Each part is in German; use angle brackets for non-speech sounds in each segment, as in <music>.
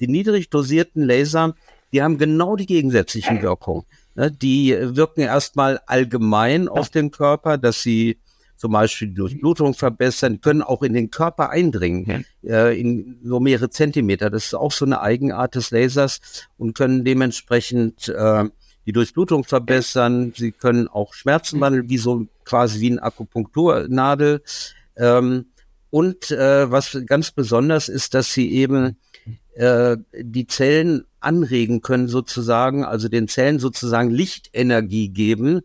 die niedrig dosierten Laser, die haben genau die gegensätzlichen Wirkungen. Ne? Die wirken erstmal allgemein auf den Körper, dass sie zum Beispiel die Durchblutung verbessern, können auch in den Körper eindringen, äh, in so mehrere Zentimeter. Das ist auch so eine Eigenart des Lasers und können dementsprechend äh, die Durchblutung verbessern. Sie können auch Schmerzen wandeln, wie so quasi wie eine Akupunkturnadel. Ähm, und äh, was ganz besonders ist, dass sie eben äh, die Zellen anregen können sozusagen, also den Zellen sozusagen Lichtenergie geben,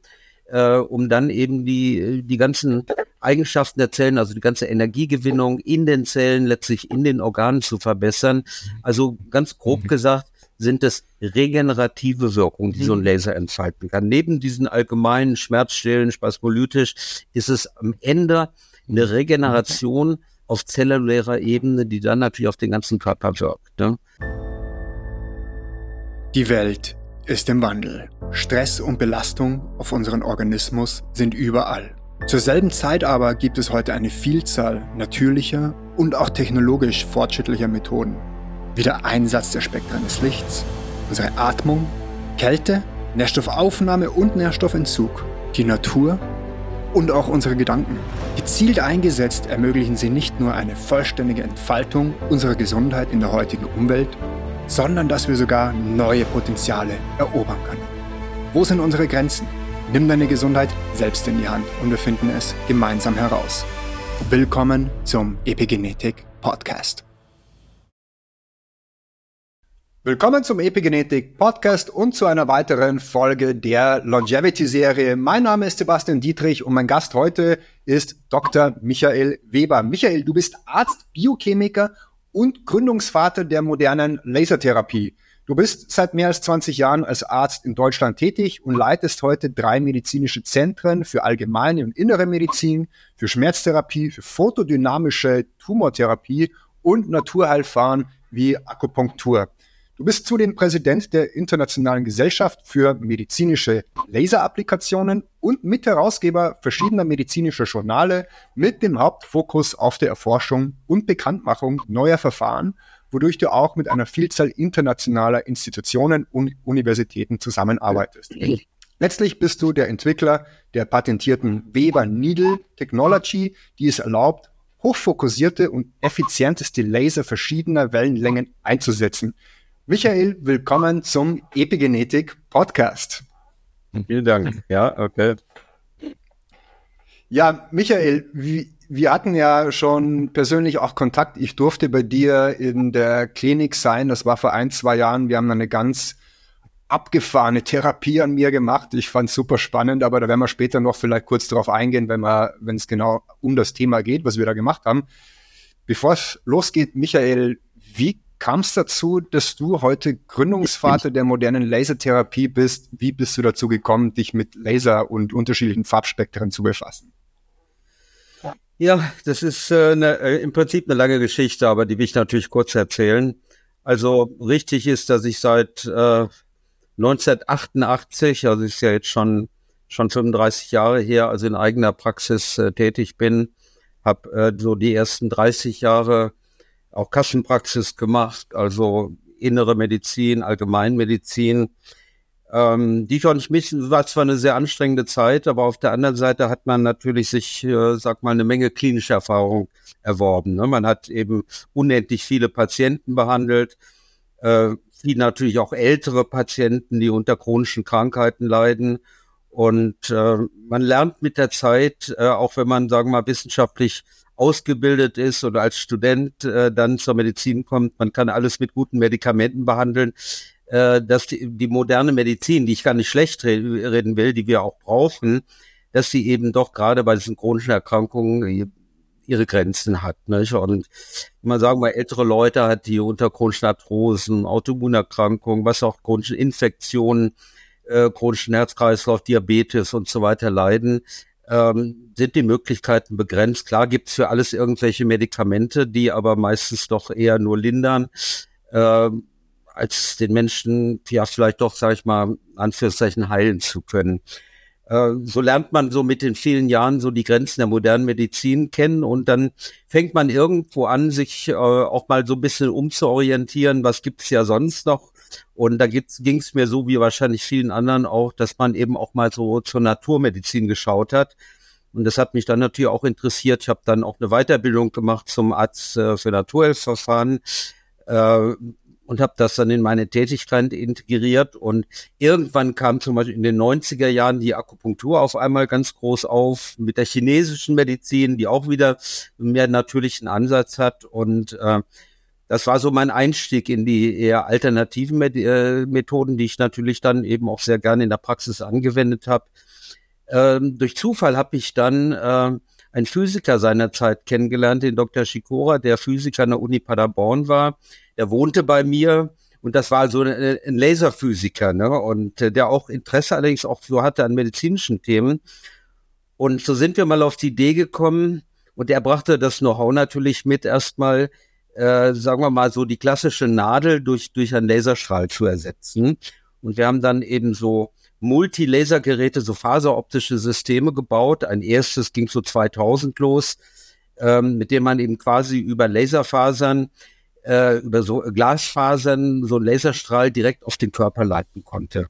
äh, um dann eben die, die ganzen Eigenschaften der Zellen, also die ganze Energiegewinnung in den Zellen, letztlich in den Organen zu verbessern. Also ganz grob mhm. gesagt sind es regenerative Wirkungen, die so ein mhm. Laser entfalten kann. Neben diesen allgemeinen Schmerzstillen, spasmolytisch, ist es am Ende eine Regeneration auf zellulärer Ebene, die dann natürlich auf den ganzen Körper wirkt. Ne? Die Welt ist im Wandel. Stress und Belastung auf unseren Organismus sind überall. Zur selben Zeit aber gibt es heute eine Vielzahl natürlicher und auch technologisch fortschrittlicher Methoden, wie der Einsatz der Spektren des Lichts, unsere Atmung, Kälte, Nährstoffaufnahme und Nährstoffentzug, die Natur und auch unsere Gedanken. Gezielt eingesetzt ermöglichen sie nicht nur eine vollständige Entfaltung unserer Gesundheit in der heutigen Umwelt, sondern dass wir sogar neue Potenziale erobern können. Wo sind unsere Grenzen? Nimm deine Gesundheit selbst in die Hand und wir finden es gemeinsam heraus. Willkommen zum Epigenetik Podcast. Willkommen zum Epigenetik Podcast und zu einer weiteren Folge der Longevity Serie. Mein Name ist Sebastian Dietrich und mein Gast heute ist Dr. Michael Weber. Michael, du bist Arzt, Biochemiker und Gründungsvater der modernen Lasertherapie. Du bist seit mehr als 20 Jahren als Arzt in Deutschland tätig und leitest heute drei medizinische Zentren für allgemeine und innere Medizin, für Schmerztherapie, für photodynamische Tumortherapie und Naturheilfahren wie Akupunktur. Du bist zudem Präsident der Internationalen Gesellschaft für medizinische Laserapplikationen und Mitherausgeber verschiedener medizinischer Journale mit dem Hauptfokus auf der Erforschung und Bekanntmachung neuer Verfahren, wodurch du auch mit einer Vielzahl internationaler Institutionen und Universitäten zusammenarbeitest. <laughs> Letztlich bist du der Entwickler der patentierten Weber Needle Technology, die es erlaubt, hochfokussierte und effizienteste Laser verschiedener Wellenlängen einzusetzen. Michael, willkommen zum Epigenetik Podcast. Vielen Dank. Ja, okay. Ja, Michael, wir hatten ja schon persönlich auch Kontakt. Ich durfte bei dir in der Klinik sein. Das war vor ein, zwei Jahren. Wir haben eine ganz abgefahrene Therapie an mir gemacht. Ich fand es super spannend, aber da werden wir später noch vielleicht kurz darauf eingehen, wenn wir, wenn es genau um das Thema geht, was wir da gemacht haben. Bevor es losgeht, Michael, wie kam es dazu, dass du heute Gründungsvater der modernen Lasertherapie bist? Wie bist du dazu gekommen, dich mit Laser und unterschiedlichen Farbspektren zu befassen? Ja, das ist äh, ne, äh, im Prinzip eine lange Geschichte, aber die will ich natürlich kurz erzählen. Also richtig ist, dass ich seit äh, 1988, also ist ja jetzt schon schon 35 Jahre her, also in eigener Praxis äh, tätig bin, habe äh, so die ersten 30 Jahre auch Kassenpraxis gemacht, also innere Medizin, Allgemeinmedizin. Ähm, die ich mich, war zwar eine sehr anstrengende Zeit, aber auf der anderen Seite hat man natürlich sich, äh, sag mal, eine Menge klinische Erfahrung erworben. Ne? Man hat eben unendlich viele Patienten behandelt, äh, viele natürlich auch ältere Patienten, die unter chronischen Krankheiten leiden. Und äh, man lernt mit der Zeit, äh, auch wenn man, sagen wir mal, wissenschaftlich ausgebildet ist oder als Student äh, dann zur Medizin kommt, man kann alles mit guten Medikamenten behandeln, äh, dass die, die moderne Medizin, die ich gar nicht schlecht re reden will, die wir auch brauchen, dass sie eben doch gerade bei diesen chronischen Erkrankungen ihre Grenzen hat. Nicht? Und man sagen mal, ältere Leute hat, die unter chronischen Arthrosen, Autoimmunerkrankungen, was auch chronischen Infektionen, äh, chronischen Herzkreislauf, Diabetes und so weiter leiden, ähm, sind die Möglichkeiten begrenzt. Klar gibt's für alles irgendwelche Medikamente, die aber meistens doch eher nur lindern, äh, als den Menschen ja vielleicht doch, sage ich mal, Anführungszeichen heilen zu können. Äh, so lernt man so mit den vielen Jahren so die Grenzen der modernen Medizin kennen und dann fängt man irgendwo an, sich äh, auch mal so ein bisschen umzuorientieren, was gibt's ja sonst noch. Und da ging es mir so wie wahrscheinlich vielen anderen auch, dass man eben auch mal so zur Naturmedizin geschaut hat. Und das hat mich dann natürlich auch interessiert. Ich habe dann auch eine Weiterbildung gemacht zum Arzt äh, für Naturheilverfahren. Äh, und habe das dann in meine Tätigkeit integriert. Und irgendwann kam zum Beispiel in den 90er Jahren die Akupunktur auf einmal ganz groß auf mit der chinesischen Medizin, die auch wieder mehr natürlichen Ansatz hat. Und äh, das war so mein Einstieg in die eher alternativen äh, Methoden, die ich natürlich dann eben auch sehr gerne in der Praxis angewendet habe. Ähm, durch Zufall habe ich dann äh, einen Physiker seinerzeit kennengelernt, den Dr. Shikora, der Physiker an der Uni Paderborn war der wohnte bei mir und das war so ein, ein Laserphysiker, ne? Und äh, der auch Interesse allerdings auch so hatte an medizinischen Themen. Und so sind wir mal auf die Idee gekommen und er brachte das Know-how natürlich mit, erstmal, äh, sagen wir mal, so die klassische Nadel durch, durch einen Laserstrahl zu ersetzen. Und wir haben dann eben so Multilasergeräte, so faseroptische Systeme gebaut. Ein erstes ging so 2000 los, ähm, mit dem man eben quasi über Laserfasern äh, über so Glasfasern so einen Laserstrahl direkt auf den Körper leiten konnte.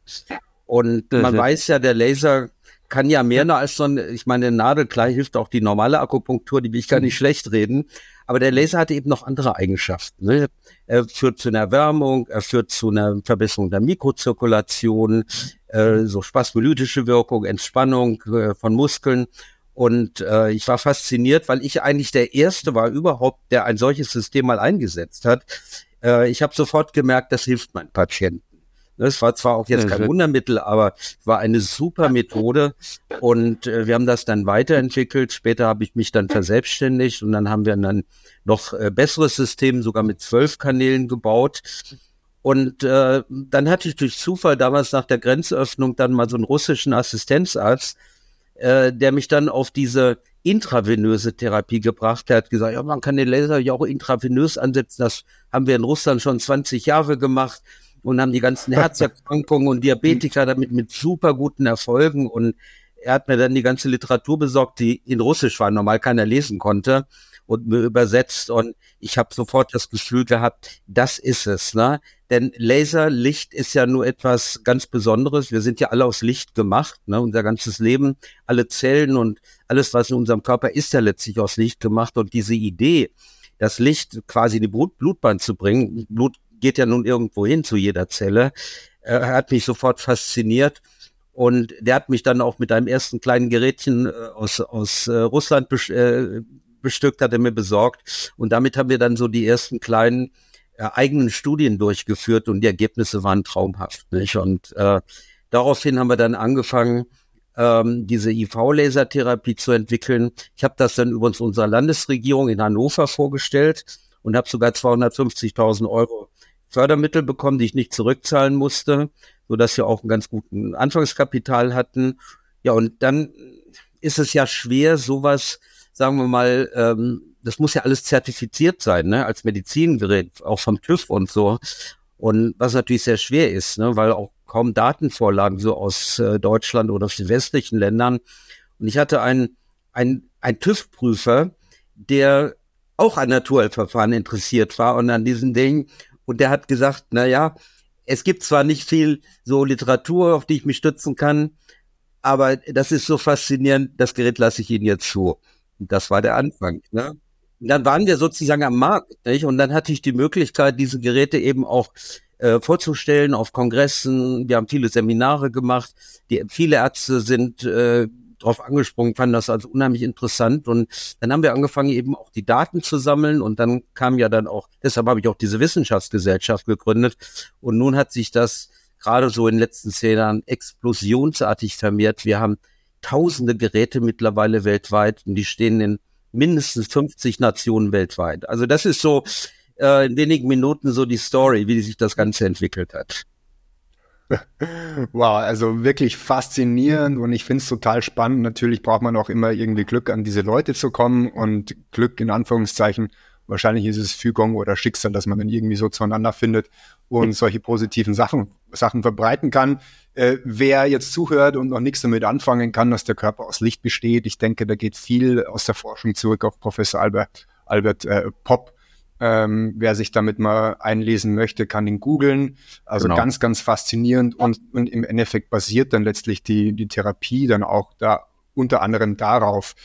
Und mhm. man weiß ja, der Laser kann ja mehr als so ein, ich meine, Nadel, klar hilft auch die normale Akupunktur, die will ich gar nicht mhm. schlecht reden. Aber der Laser hat eben noch andere Eigenschaften. Ne? Er führt zu einer Erwärmung, er führt zu einer Verbesserung der Mikrozirkulation, äh, so spasmolytische Wirkung, Entspannung äh, von Muskeln. Und äh, ich war fasziniert, weil ich eigentlich der Erste war überhaupt, der ein solches System mal eingesetzt hat. Äh, ich habe sofort gemerkt, das hilft meinen Patienten. Es war zwar auch jetzt kein Wundermittel, aber es war eine super Methode und äh, wir haben das dann weiterentwickelt. Später habe ich mich dann verselbstständigt und dann haben wir dann noch äh, besseres System, sogar mit zwölf Kanälen gebaut. Und äh, dann hatte ich durch Zufall damals nach der Grenzöffnung dann mal so einen russischen Assistenzarzt, äh, der mich dann auf diese intravenöse Therapie gebracht hat, gesagt, ja, man kann den Laser ja auch intravenös ansetzen. Das haben wir in Russland schon 20 Jahre gemacht und haben die ganzen Herzerkrankungen und Diabetiker damit mit super guten Erfolgen. Und er hat mir dann die ganze Literatur besorgt, die in Russisch war, normal keiner lesen konnte und mir übersetzt. Und ich habe sofort das Gefühl gehabt, das ist es. Ne? Denn Laserlicht ist ja nur etwas ganz Besonderes. Wir sind ja alle aus Licht gemacht. Ne? Unser ganzes Leben, alle Zellen und alles, was in unserem Körper ist ja letztlich aus Licht gemacht. Und diese Idee, das Licht quasi in die Blut Blutbahn zu bringen, Blut geht ja nun irgendwo hin zu jeder Zelle, äh, hat mich sofort fasziniert. Und der hat mich dann auch mit einem ersten kleinen Gerätchen äh, aus, aus äh, Russland äh, bestückt, hat er mir besorgt. Und damit haben wir dann so die ersten kleinen äh, eigenen Studien durchgeführt und die Ergebnisse waren traumhaft. Nicht? Und äh, daraufhin haben wir dann angefangen, ähm, diese IV-Lasertherapie zu entwickeln. Ich habe das dann übrigens unserer Landesregierung in Hannover vorgestellt und habe sogar 250.000 Euro Fördermittel bekommen, die ich nicht zurückzahlen musste, so dass wir auch einen ganz guten Anfangskapital hatten. Ja, und dann ist es ja schwer, sowas, sagen wir mal, ähm, das muss ja alles zertifiziert sein, ne, als Medizingerät, auch vom TÜV und so. Und was natürlich sehr schwer ist, ne, weil auch kaum Datenvorlagen so aus äh, Deutschland oder aus den westlichen Ländern. Und ich hatte einen, einen, TÜV-Prüfer, der auch an Naturheilverfahren interessiert war und an diesen Dingen. Und der hat gesagt, na ja, es gibt zwar nicht viel so Literatur, auf die ich mich stützen kann, aber das ist so faszinierend, das Gerät lasse ich Ihnen jetzt zu. Und das war der Anfang. Ne? Und dann waren wir sozusagen am Markt, nicht? Und dann hatte ich die Möglichkeit, diese Geräte eben auch äh, vorzustellen auf Kongressen. Wir haben viele Seminare gemacht. Die, viele Ärzte sind äh, darauf angesprungen, fanden das also unheimlich interessant. Und dann haben wir angefangen, eben auch die Daten zu sammeln. Und dann kam ja dann auch, deshalb habe ich auch diese Wissenschaftsgesellschaft gegründet. Und nun hat sich das gerade so in den letzten zehn Jahren explosionsartig vermehrt. Wir haben tausende Geräte mittlerweile weltweit und die stehen in mindestens 50 Nationen weltweit. Also das ist so äh, in wenigen Minuten so die Story, wie sich das Ganze entwickelt hat. Wow, also wirklich faszinierend und ich finde es total spannend. Natürlich braucht man auch immer irgendwie Glück, an diese Leute zu kommen und Glück in Anführungszeichen. Wahrscheinlich ist es Fügung oder Schicksal, dass man dann irgendwie so zueinander findet und solche positiven Sachen Sachen verbreiten kann. Äh, wer jetzt zuhört und noch nichts damit anfangen kann, dass der Körper aus Licht besteht, ich denke, da geht viel aus der Forschung zurück auf Professor Albert, Albert äh, Popp. Ähm, wer sich damit mal einlesen möchte, kann ihn googeln. Also genau. ganz, ganz faszinierend und, und im Endeffekt basiert dann letztlich die, die Therapie dann auch da unter anderem darauf.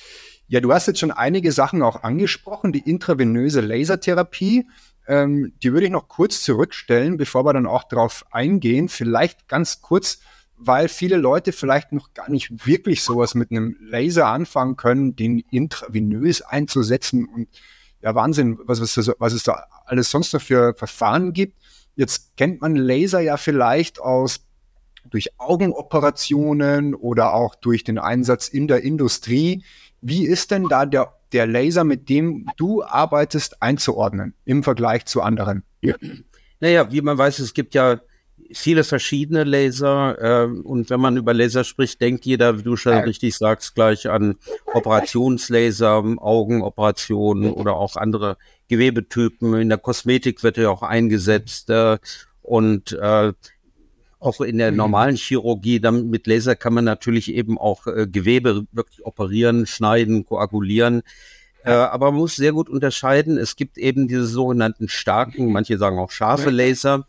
Ja, du hast jetzt schon einige Sachen auch angesprochen, die intravenöse Lasertherapie. Ähm, die würde ich noch kurz zurückstellen, bevor wir dann auch darauf eingehen. Vielleicht ganz kurz, weil viele Leute vielleicht noch gar nicht wirklich sowas mit einem Laser anfangen können, den intravenös einzusetzen und ja, Wahnsinn, was, was, was es da alles sonst noch für Verfahren gibt. Jetzt kennt man Laser ja vielleicht aus durch Augenoperationen oder auch durch den Einsatz in der Industrie. Wie ist denn da der der Laser, mit dem du arbeitest, einzuordnen im Vergleich zu anderen? Ja. Naja, wie man weiß, es gibt ja viele verschiedene Laser äh, und wenn man über Laser spricht, denkt jeder, wie du schon richtig sagst, gleich an Operationslaser, Augenoperationen oder auch andere Gewebetypen. In der Kosmetik wird ja auch eingesetzt äh, und äh, auch in der mhm. normalen Chirurgie, dann mit Laser kann man natürlich eben auch äh, Gewebe wirklich operieren, schneiden, koagulieren. Äh, aber man muss sehr gut unterscheiden. Es gibt eben diese sogenannten starken, manche sagen auch scharfe Laser,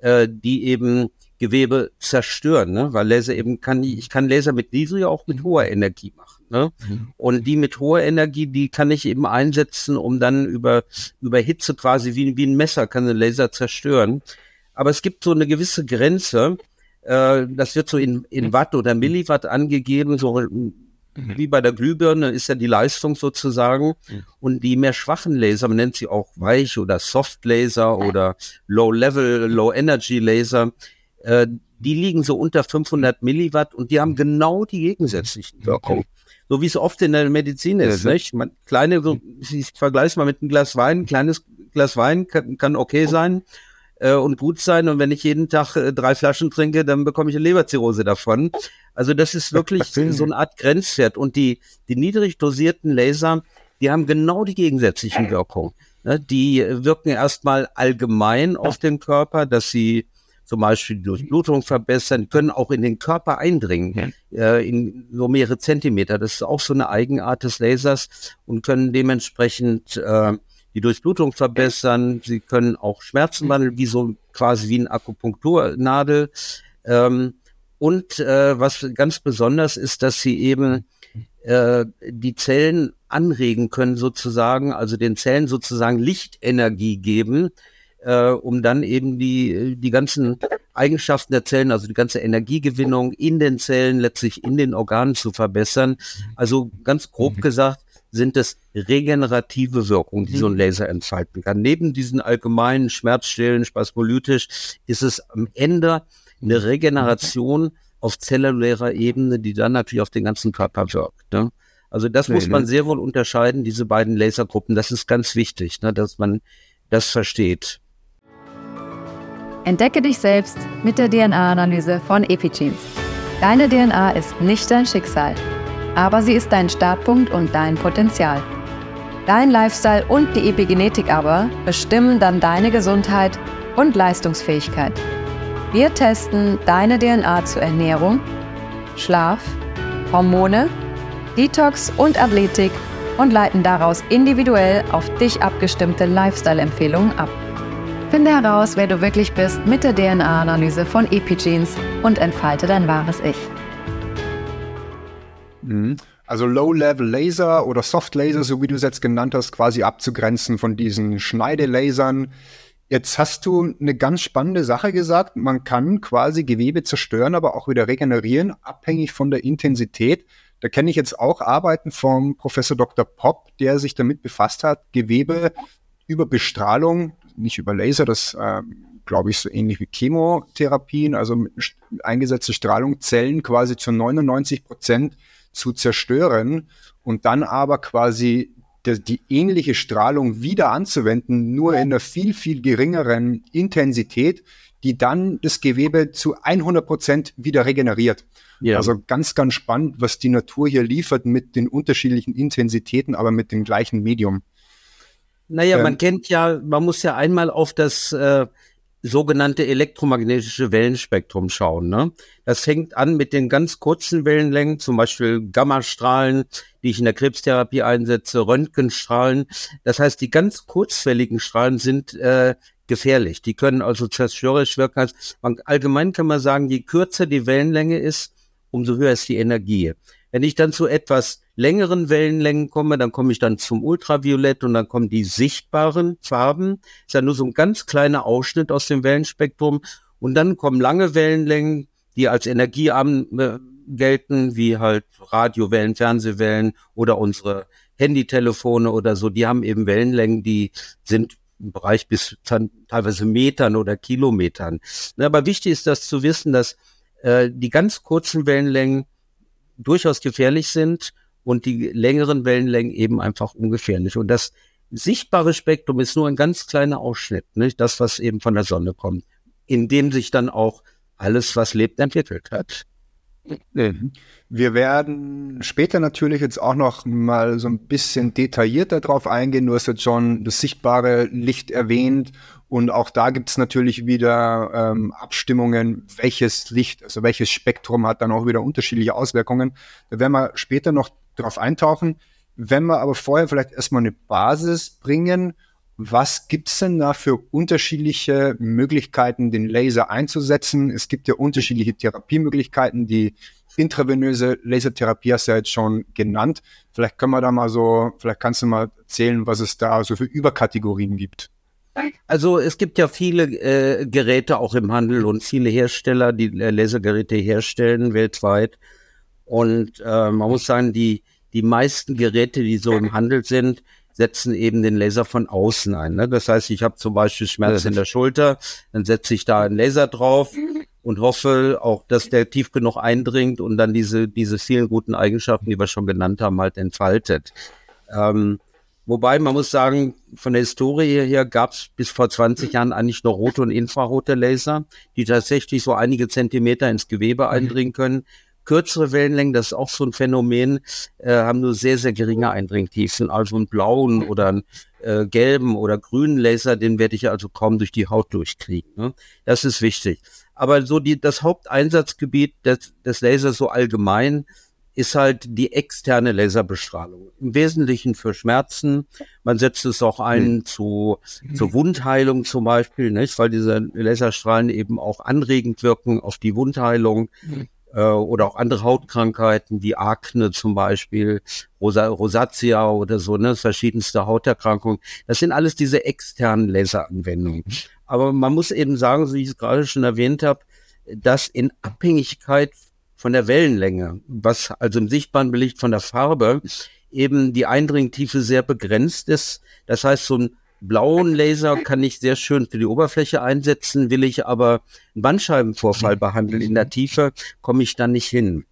äh, die eben Gewebe zerstören, ne? weil Laser eben kann, ich kann Laser mit niedriger, auch mit hoher Energie machen. Ne? Mhm. Und die mit hoher Energie, die kann ich eben einsetzen, um dann über, über Hitze quasi wie, wie ein Messer kann ein Laser zerstören aber es gibt so eine gewisse Grenze. Äh, das wird so in, in Watt oder Milliwatt angegeben, so mhm. wie bei der Glühbirne ist ja die Leistung sozusagen. Mhm. Und die mehr schwachen Laser, man nennt sie auch Weich- oder Soft-Laser oder Low-Level, Low-Energy-Laser, äh, die liegen so unter 500 Milliwatt und die haben genau die gegensätzlichen Wirkungen. So wie es oft in der Medizin ist, ja, nicht? Man, kleine, so, ich vergleiche es mal mit einem Glas Wein, ein kleines Glas Wein kann, kann okay sein äh, und gut sein. Und wenn ich jeden Tag äh, drei Flaschen trinke, dann bekomme ich eine Leberzirrhose davon. Also das ist wirklich so eine Art Grenzwert. Und die, die niedrig dosierten Laser, die haben genau die gegensätzlichen Wirkungen. Ne? Die wirken erstmal allgemein auf den Körper, dass sie zum Beispiel die Durchblutung verbessern, können auch in den Körper eindringen, äh, in so mehrere Zentimeter. Das ist auch so eine Eigenart des Lasers und können dementsprechend äh, die Durchblutung verbessern. Sie können auch Schmerzen wandeln, wie so quasi wie eine Akupunkturnadel. Ähm, und äh, was ganz besonders ist, dass sie eben äh, die Zellen anregen können sozusagen, also den Zellen sozusagen Lichtenergie geben, äh, um dann eben die, die ganzen Eigenschaften der Zellen, also die ganze Energiegewinnung in den Zellen, letztlich in den Organen zu verbessern. Also ganz grob mhm. gesagt, sind es regenerative Wirkungen, die so ein mhm. Laser entfalten kann. Neben diesen allgemeinen Schmerzstillen, spasmolytisch, ist es am Ende eine mhm. Regeneration auf zellulärer Ebene, die dann natürlich auf den ganzen Körper wirkt. Ne? Also das nee, muss man ne? sehr wohl unterscheiden, diese beiden Lasergruppen. Das ist ganz wichtig, ne, dass man das versteht. Entdecke dich selbst mit der DNA-Analyse von Epigenes. Deine DNA ist nicht dein Schicksal aber sie ist dein Startpunkt und dein Potenzial. Dein Lifestyle und die Epigenetik aber bestimmen dann deine Gesundheit und Leistungsfähigkeit. Wir testen deine DNA zur Ernährung, Schlaf, Hormone, Detox und Athletik und leiten daraus individuell auf dich abgestimmte Lifestyle-Empfehlungen ab. Finde heraus, wer du wirklich bist mit der DNA-Analyse von Epigenes und entfalte dein wahres Ich. Mhm. Also Low-Level-Laser oder Soft-Laser, so wie du es jetzt genannt hast, quasi abzugrenzen von diesen Schneidelasern. Jetzt hast du eine ganz spannende Sache gesagt. Man kann quasi Gewebe zerstören, aber auch wieder regenerieren, abhängig von der Intensität. Da kenne ich jetzt auch Arbeiten vom Professor Dr. Popp, der sich damit befasst hat, Gewebe über Bestrahlung, nicht über Laser, das äh, glaube ich so ähnlich wie Chemotherapien, also mit eingesetzter Strahlung, Zellen quasi zu 99 Prozent zu zerstören und dann aber quasi die, die ähnliche Strahlung wieder anzuwenden, nur in einer viel, viel geringeren Intensität, die dann das Gewebe zu 100 Prozent wieder regeneriert. Ja. Also ganz, ganz spannend, was die Natur hier liefert mit den unterschiedlichen Intensitäten, aber mit dem gleichen Medium. Naja, ähm, man kennt ja, man muss ja einmal auf das äh, sogenannte elektromagnetische Wellenspektrum schauen. Ne? Das fängt an mit den ganz kurzen Wellenlängen, zum Beispiel Gammastrahlen, die ich in der Krebstherapie einsetze, Röntgenstrahlen. Das heißt, die ganz kurzwelligen Strahlen sind äh, gefährlich. Die können also zerstörerisch wirken. Allgemein kann man sagen, je kürzer die Wellenlänge ist, umso höher ist die Energie. Wenn ich dann zu etwas längeren Wellenlängen komme, dann komme ich dann zum Ultraviolett und dann kommen die sichtbaren Farben. Ist ja nur so ein ganz kleiner Ausschnitt aus dem Wellenspektrum. Und dann kommen lange Wellenlängen, die als energiearm äh, gelten, wie halt Radiowellen, Fernsehwellen oder unsere Handytelefone oder so. Die haben eben Wellenlängen, die sind im Bereich bis teilweise Metern oder Kilometern. Aber wichtig ist das zu wissen, dass äh, die ganz kurzen Wellenlängen durchaus gefährlich sind und die längeren Wellenlängen eben einfach ungefährlich. Und das sichtbare Spektrum ist nur ein ganz kleiner Ausschnitt, nicht? das, was eben von der Sonne kommt, in dem sich dann auch alles, was lebt, entwickelt hat. Wir werden später natürlich jetzt auch noch mal so ein bisschen detaillierter drauf eingehen. Du hast jetzt schon das sichtbare Licht erwähnt und auch da gibt es natürlich wieder ähm, Abstimmungen, welches Licht, also welches Spektrum hat dann auch wieder unterschiedliche Auswirkungen. Da werden wir später noch drauf eintauchen. Wenn wir aber vorher vielleicht erstmal eine Basis bringen, was gibt's denn da für unterschiedliche Möglichkeiten, den Laser einzusetzen? Es gibt ja unterschiedliche Therapiemöglichkeiten. Die intravenöse Lasertherapie hast du ja jetzt schon genannt. Vielleicht können wir da mal so, vielleicht kannst du mal erzählen, was es da so für Überkategorien gibt. Also es gibt ja viele äh, Geräte auch im Handel und viele Hersteller, die äh, Lasergeräte herstellen weltweit. Und äh, man muss sagen, die, die meisten Geräte, die so im Handel sind, setzen eben den Laser von außen ein. Ne? Das heißt, ich habe zum Beispiel Schmerz in der Schulter, dann setze ich da einen Laser drauf und hoffe auch, dass der tief genug eindringt und dann diese, diese vielen guten Eigenschaften, die wir schon genannt haben, halt entfaltet. Ähm, Wobei man muss sagen, von der Historie her gab es bis vor 20 Jahren eigentlich nur rote und infrarote Laser, die tatsächlich so einige Zentimeter ins Gewebe mhm. eindringen können. Kürzere Wellenlängen, das ist auch so ein Phänomen, äh, haben nur sehr, sehr geringe Eindringtiefen. Also einen blauen oder einen äh, gelben oder grünen Laser, den werde ich also kaum durch die Haut durchkriegen. Ne? Das ist wichtig. Aber so die, das Haupteinsatzgebiet des, des Lasers so allgemein ist halt die externe Laserbestrahlung. Im Wesentlichen für Schmerzen. Man setzt es auch ein mhm. zu, zur Wundheilung zum Beispiel, nicht? weil diese Laserstrahlen eben auch anregend wirken auf die Wundheilung. Mhm. Äh, oder auch andere Hautkrankheiten wie Akne zum Beispiel, Rosa Rosatia oder so, ne, verschiedenste Hauterkrankungen. Das sind alles diese externen Laseranwendungen. Mhm. Aber man muss eben sagen, so wie ich es gerade schon erwähnt habe, dass in Abhängigkeit von der Wellenlänge, was also im sichtbaren Belicht von der Farbe eben die Eindringtiefe sehr begrenzt ist. Das heißt, so ein blauen Laser kann ich sehr schön für die Oberfläche einsetzen, will ich aber einen Bandscheibenvorfall behandeln in der Tiefe, komme ich dann nicht hin.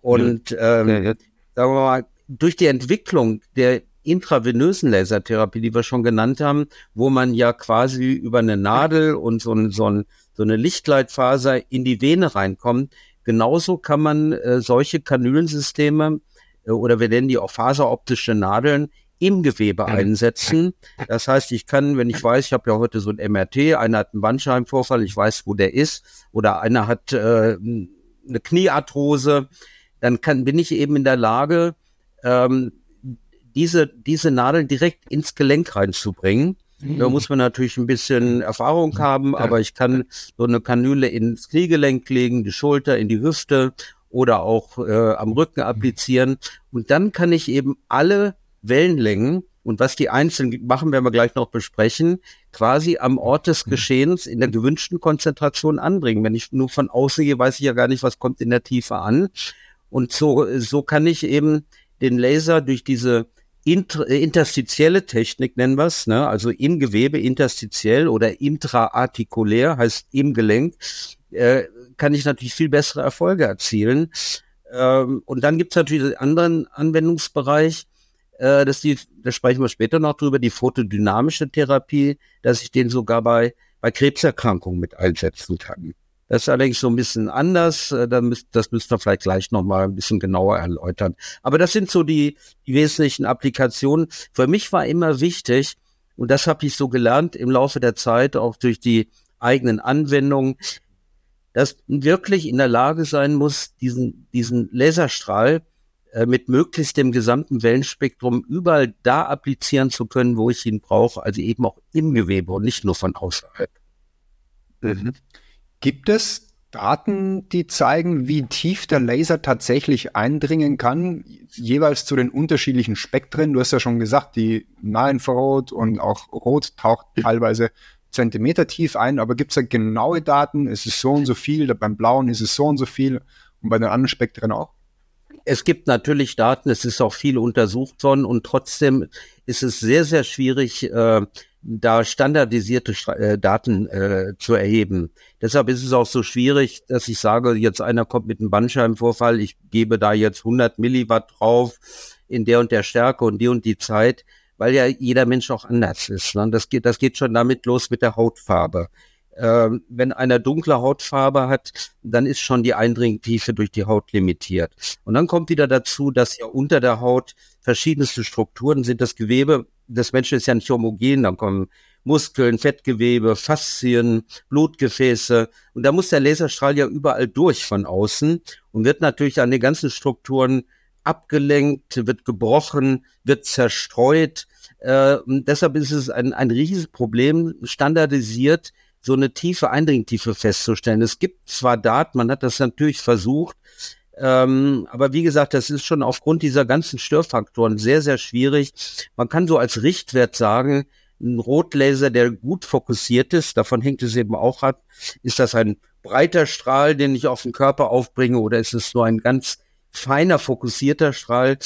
Und ähm, sagen wir mal, durch die Entwicklung der intravenösen Lasertherapie, die wir schon genannt haben, wo man ja quasi über eine Nadel und so, ein, so, ein, so eine Lichtleitfaser in die Vene reinkommt, Genauso kann man äh, solche Kanülensysteme äh, oder wir nennen die auch faseroptische Nadeln im Gewebe einsetzen. Das heißt, ich kann, wenn ich weiß, ich habe ja heute so ein MRT, einer hat einen Bandscheibenvorfall, ich weiß, wo der ist, oder einer hat äh, eine Kniearthrose, dann kann, bin ich eben in der Lage, ähm, diese, diese Nadeln direkt ins Gelenk reinzubringen da muss man natürlich ein bisschen Erfahrung haben, aber ich kann so eine Kanüle ins Kniegelenk legen, die Schulter, in die Hüfte oder auch äh, am Rücken applizieren. Und dann kann ich eben alle Wellenlängen und was die einzelnen machen, werden wir gleich noch besprechen, quasi am Ort des Geschehens in der gewünschten Konzentration anbringen. Wenn ich nur von außen gehe, weiß ich ja gar nicht, was kommt in der Tiefe an. Und so, so kann ich eben den Laser durch diese inter, äh, interstitielle Technik nennen wir es, ne? also im Gewebe interstitiell oder intraartikulär, heißt im Gelenk, äh, kann ich natürlich viel bessere Erfolge erzielen. Ähm, und dann gibt es natürlich einen anderen Anwendungsbereich, äh, das die, da sprechen wir später noch drüber, die photodynamische Therapie, dass ich den sogar bei, bei Krebserkrankungen mit einsetzen kann. Das ist allerdings so ein bisschen anders. Äh, das müsst ihr vielleicht gleich nochmal ein bisschen genauer erläutern. Aber das sind so die, die wesentlichen Applikationen. Für mich war immer wichtig, und das habe ich so gelernt im Laufe der Zeit, auch durch die eigenen Anwendungen, dass wirklich in der Lage sein muss, diesen, diesen Laserstrahl äh, mit möglichst dem gesamten Wellenspektrum überall da applizieren zu können, wo ich ihn brauche, also eben auch im Gewebe und nicht nur von außerhalb. Mhm. Gibt es Daten, die zeigen, wie tief der Laser tatsächlich eindringen kann, jeweils zu den unterschiedlichen Spektren. Du hast ja schon gesagt, die Nahinfrarot und auch Rot taucht teilweise Zentimeter tief ein, aber gibt es da genaue Daten? Ist es so und so viel? Beim Blauen ist es so und so viel und bei den anderen Spektren auch? Es gibt natürlich Daten, es ist auch viel untersucht worden und trotzdem ist es sehr, sehr schwierig, äh, da standardisierte äh, Daten äh, zu erheben. Deshalb ist es auch so schwierig, dass ich sage, jetzt einer kommt mit einem Bandscheibenvorfall, ich gebe da jetzt 100 Milliwatt drauf in der und der Stärke und die und die Zeit, weil ja jeder Mensch auch anders ist. Ne? Das geht, das geht schon damit los mit der Hautfarbe. Äh, wenn einer dunkle Hautfarbe hat, dann ist schon die Eindringtiefe durch die Haut limitiert. Und dann kommt wieder dazu, dass ja unter der Haut verschiedenste Strukturen sind. Das Gewebe des Menschen ist ja nicht homogen, dann kommen Muskeln, Fettgewebe, Faszien, Blutgefäße. Und da muss der Laserstrahl ja überall durch von außen und wird natürlich an den ganzen Strukturen abgelenkt, wird gebrochen, wird zerstreut. Äh, deshalb ist es ein, ein riesiges Problem, standardisiert so eine tiefe Eindringtiefe festzustellen. Es gibt zwar Daten, man hat das natürlich versucht, ähm, aber wie gesagt, das ist schon aufgrund dieser ganzen Störfaktoren sehr, sehr schwierig. Man kann so als Richtwert sagen, ein Rotlaser, der gut fokussiert ist, davon hängt es eben auch ab, ist das ein breiter Strahl, den ich auf den Körper aufbringe, oder ist es nur ein ganz feiner, fokussierter Strahl,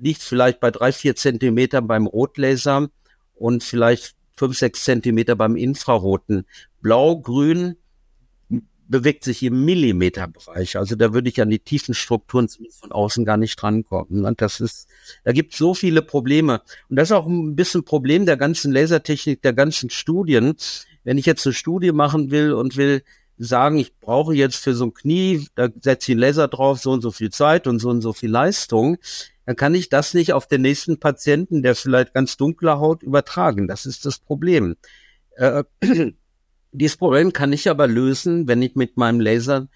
liegt vielleicht bei drei, vier Zentimetern beim Rotlaser und vielleicht fünf, sechs Zentimeter beim Infraroten. Blau, grün bewegt sich im Millimeterbereich. Also da würde ich an die tiefen Strukturen von außen gar nicht drankommen. Und das ist, da gibt es so viele Probleme. Und das ist auch ein bisschen Problem der ganzen Lasertechnik, der ganzen Studien. Wenn ich jetzt eine Studie machen will und will sagen, ich brauche jetzt für so ein Knie, da setze ich einen Laser drauf, so und so viel Zeit und so und so viel Leistung, dann kann ich das nicht auf den nächsten Patienten, der vielleicht ganz dunkle Haut, übertragen. Das ist das Problem. Äh, dieses Problem kann ich aber lösen, wenn ich mit meinem Laser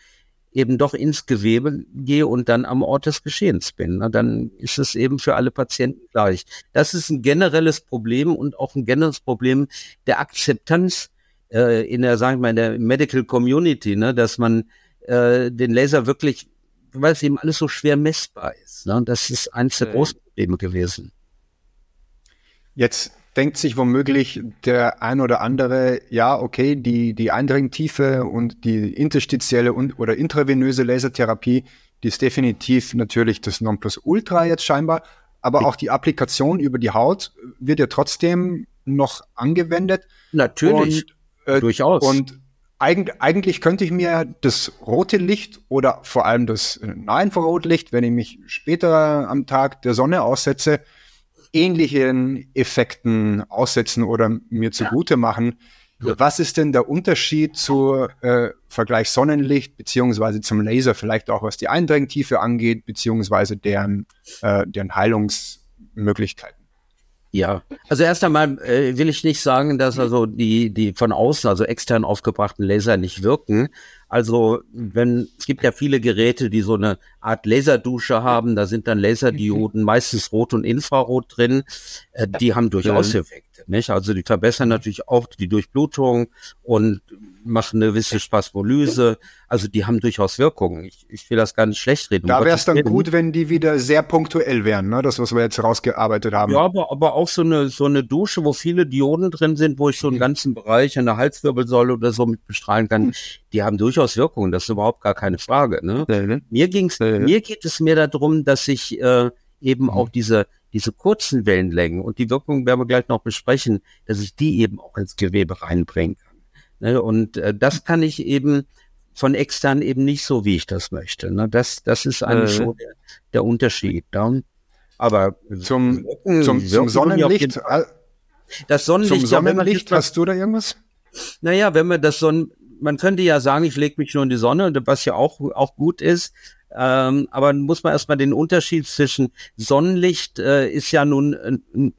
eben doch ins Gewebe gehe und dann am Ort des Geschehens bin. Na, dann ist es eben für alle Patienten gleich. Das ist ein generelles Problem und auch ein generelles Problem der Akzeptanz äh, in der, sagen wir mal, in der Medical Community, ne, dass man äh, den Laser wirklich, weil es eben alles so schwer messbar ist. Ne? Das ist eines der großen Probleme gewesen. Jetzt denkt sich womöglich der ein oder andere, ja, okay, die, die Eindringtiefe und die interstitielle und, oder intravenöse Lasertherapie, die ist definitiv natürlich das Nonplusultra jetzt scheinbar, aber auch die Applikation über die Haut wird ja trotzdem noch angewendet. Natürlich, und, äh, durchaus. Und eigentlich, eigentlich könnte ich mir das rote Licht oder vor allem das Nahinfrarotlicht, wenn ich mich später am Tag der Sonne aussetze, ähnlichen Effekten aussetzen oder mir zugute machen. Ja. Was ist denn der Unterschied zu äh, Vergleich Sonnenlicht beziehungsweise zum Laser, vielleicht auch was die Eindringtiefe angeht, beziehungsweise deren, äh, deren Heilungsmöglichkeiten? Ja, also erst einmal äh, will ich nicht sagen, dass also die, die von außen, also extern aufgebrachten Laser nicht wirken. Also wenn, es gibt ja viele Geräte, die so eine Art Laserdusche haben, da sind dann Laserdioden, <laughs> meistens Rot und Infrarot drin, äh, die haben durchaus Effekte, nicht? Also die verbessern natürlich auch die Durchblutung und machen eine gewisse Spasmolyse. Also die haben durchaus Wirkungen. Ich, ich will das gar nicht schlecht reden. Da wäre es dann reden. gut, wenn die wieder sehr punktuell wären, ne? das, was wir jetzt rausgearbeitet haben. Ja, aber, aber auch so eine, so eine Dusche, wo viele Dioden drin sind, wo ich so einen ganzen Bereich, eine Halswirbelsäule oder so mit bestrahlen kann, die haben durchaus Wirkungen. Das ist überhaupt gar keine Frage. Ne? Ja, Mir ging's, ja, mir geht es mehr darum, dass ich äh, eben mhm. auch diese diese kurzen Wellenlängen und die Wirkung werden wir gleich noch besprechen, dass ich die eben auch ins Gewebe reinbringen kann. Ne? Und äh, das kann ich eben von extern eben nicht so, wie ich das möchte. Ne? Das, das ist eigentlich äh. so der, der Unterschied. Ne? Aber zum, Wirken, zum, zum Sonnenlicht, äh, das Sonnenlicht, zum Sonnenlicht, ja, hast du da irgendwas? Naja, wenn man das Sonnen, man könnte ja sagen, ich lege mich nur in die Sonne, was ja auch, auch gut ist. Ähm, aber muss man erstmal den Unterschied zwischen Sonnenlicht äh, ist ja nun äh,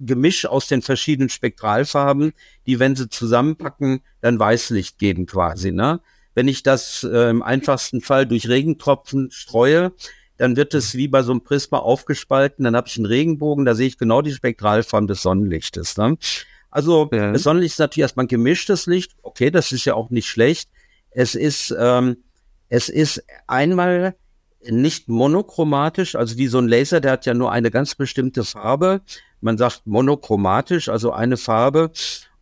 Gemisch aus den verschiedenen Spektralfarben, die, wenn sie zusammenpacken, dann Weißlicht geben quasi. Ne? Wenn ich das äh, im einfachsten Fall durch Regentropfen streue, dann wird es wie bei so einem Prisma aufgespalten, dann habe ich einen Regenbogen, da sehe ich genau die Spektralform des Sonnenlichtes. Ne? Also ja. das Sonnenlicht ist natürlich erstmal ein gemischtes Licht, okay, das ist ja auch nicht schlecht. Es ist, ähm, es ist einmal nicht monochromatisch, also wie so ein Laser, der hat ja nur eine ganz bestimmte Farbe. Man sagt monochromatisch, also eine Farbe.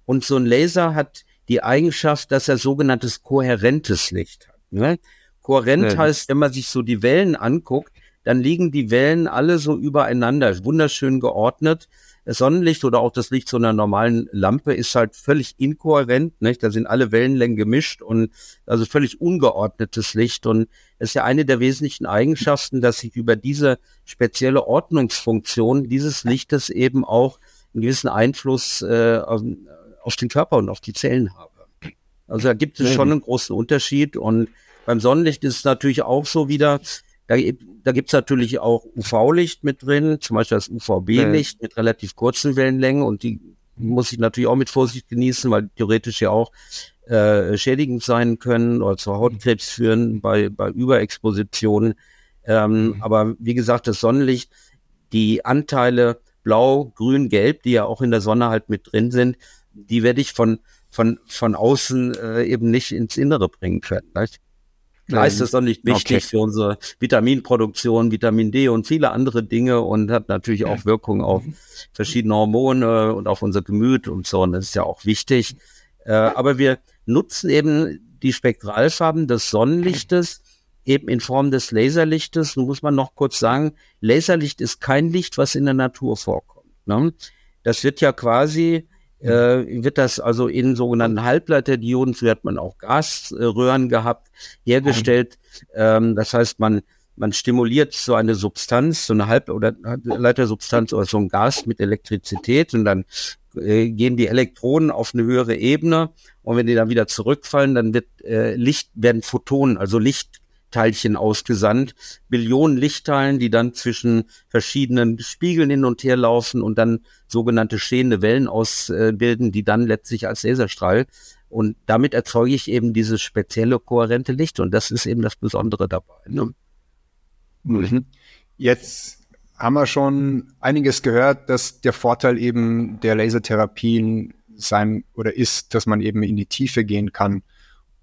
Und so ein Laser hat die Eigenschaft, dass er sogenanntes kohärentes Licht hat. Ne? Kohärent ja. heißt, wenn man sich so die Wellen anguckt, dann liegen die Wellen alle so übereinander, wunderschön geordnet. Das Sonnenlicht oder auch das Licht so einer normalen Lampe ist halt völlig inkohärent, nicht? Da sind alle Wellenlängen gemischt und also völlig ungeordnetes Licht und es ist ja eine der wesentlichen Eigenschaften, dass ich über diese spezielle Ordnungsfunktion dieses Lichtes eben auch einen gewissen Einfluss äh, auf, auf den Körper und auf die Zellen habe. Also da gibt es schon einen großen Unterschied und beim Sonnenlicht ist es natürlich auch so wieder, da, da gibt es natürlich auch UV-Licht mit drin, zum Beispiel das UVB-Licht mit relativ kurzen Wellenlängen und die muss ich natürlich auch mit Vorsicht genießen, weil theoretisch ja auch äh, schädigend sein können oder zu Hautkrebs führen bei, bei Überexpositionen. Ähm, mhm. Aber wie gesagt, das Sonnenlicht, die Anteile Blau, Grün, Gelb, die ja auch in der Sonne halt mit drin sind, die werde ich von, von, von außen äh, eben nicht ins Innere bringen können. Nicht? Klar ist das doch nicht wichtig okay. für unsere Vitaminproduktion, Vitamin D und viele andere Dinge und hat natürlich auch Wirkung auf verschiedene Hormone und auf unser Gemüt und so. Und das ist ja auch wichtig. Äh, aber wir nutzen eben die Spektralfarben des Sonnenlichtes eben in Form des Laserlichtes. Nun muss man noch kurz sagen, Laserlicht ist kein Licht, was in der Natur vorkommt. Ne? Das wird ja quasi äh, wird das also in sogenannten Halbleiterdioden, früher hat man auch Gasröhren gehabt, hergestellt. Ähm, das heißt, man, man stimuliert so eine Substanz, so eine Halb- oder Halbleitersubstanz oder so ein Gas mit Elektrizität und dann äh, gehen die Elektronen auf eine höhere Ebene und wenn die dann wieder zurückfallen, dann wird äh, Licht, werden Photonen, also Licht Teilchen ausgesandt, Billionen Lichtteilen, die dann zwischen verschiedenen Spiegeln hin und her laufen und dann sogenannte stehende Wellen ausbilden, die dann letztlich als Laserstrahl und damit erzeuge ich eben dieses spezielle kohärente Licht und das ist eben das Besondere dabei. Ne? Mhm. Jetzt haben wir schon einiges gehört, dass der Vorteil eben der Lasertherapien sein oder ist, dass man eben in die Tiefe gehen kann.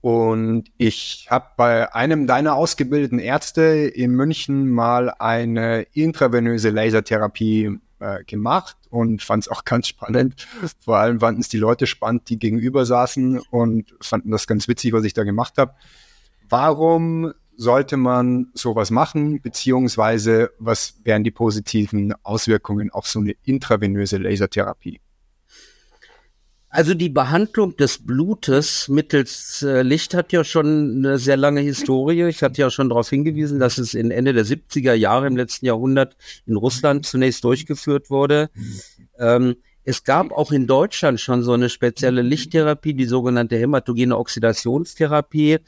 Und ich habe bei einem deiner ausgebildeten Ärzte in München mal eine intravenöse Lasertherapie äh, gemacht und fand es auch <laughs> ganz spannend. Vor allem fanden es die Leute spannend, die gegenüber saßen und fanden das ganz witzig, was ich da gemacht habe. Warum sollte man sowas machen, beziehungsweise was wären die positiven Auswirkungen auf so eine intravenöse Lasertherapie? Also die Behandlung des Blutes mittels äh, Licht hat ja schon eine sehr lange Historie. Ich hatte ja schon darauf hingewiesen, dass es in Ende der 70er Jahre im letzten Jahrhundert in Russland zunächst durchgeführt wurde. Ähm, es gab auch in Deutschland schon so eine spezielle Lichttherapie, die sogenannte hämatogene Oxidationstherapie,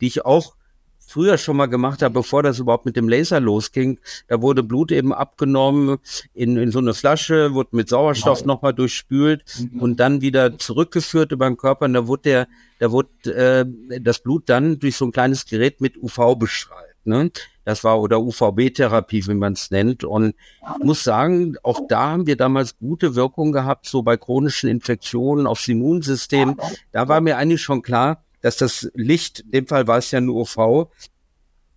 die ich auch früher schon mal gemacht habe, bevor das überhaupt mit dem Laser losging. Da wurde Blut eben abgenommen in, in so eine Flasche, wurde mit Sauerstoff wow. nochmal durchspült mhm. und dann wieder zurückgeführt über den Körper. Und da wurde der, da wurde äh, das Blut dann durch so ein kleines Gerät mit UV bestrahlt. Ne? Das war oder UVB-Therapie, wie man es nennt. Und ich muss sagen, auch da haben wir damals gute Wirkung gehabt, so bei chronischen Infektionen aufs Immunsystem. Da war mir eigentlich schon klar, dass das Licht, in dem Fall war es ja nur UV,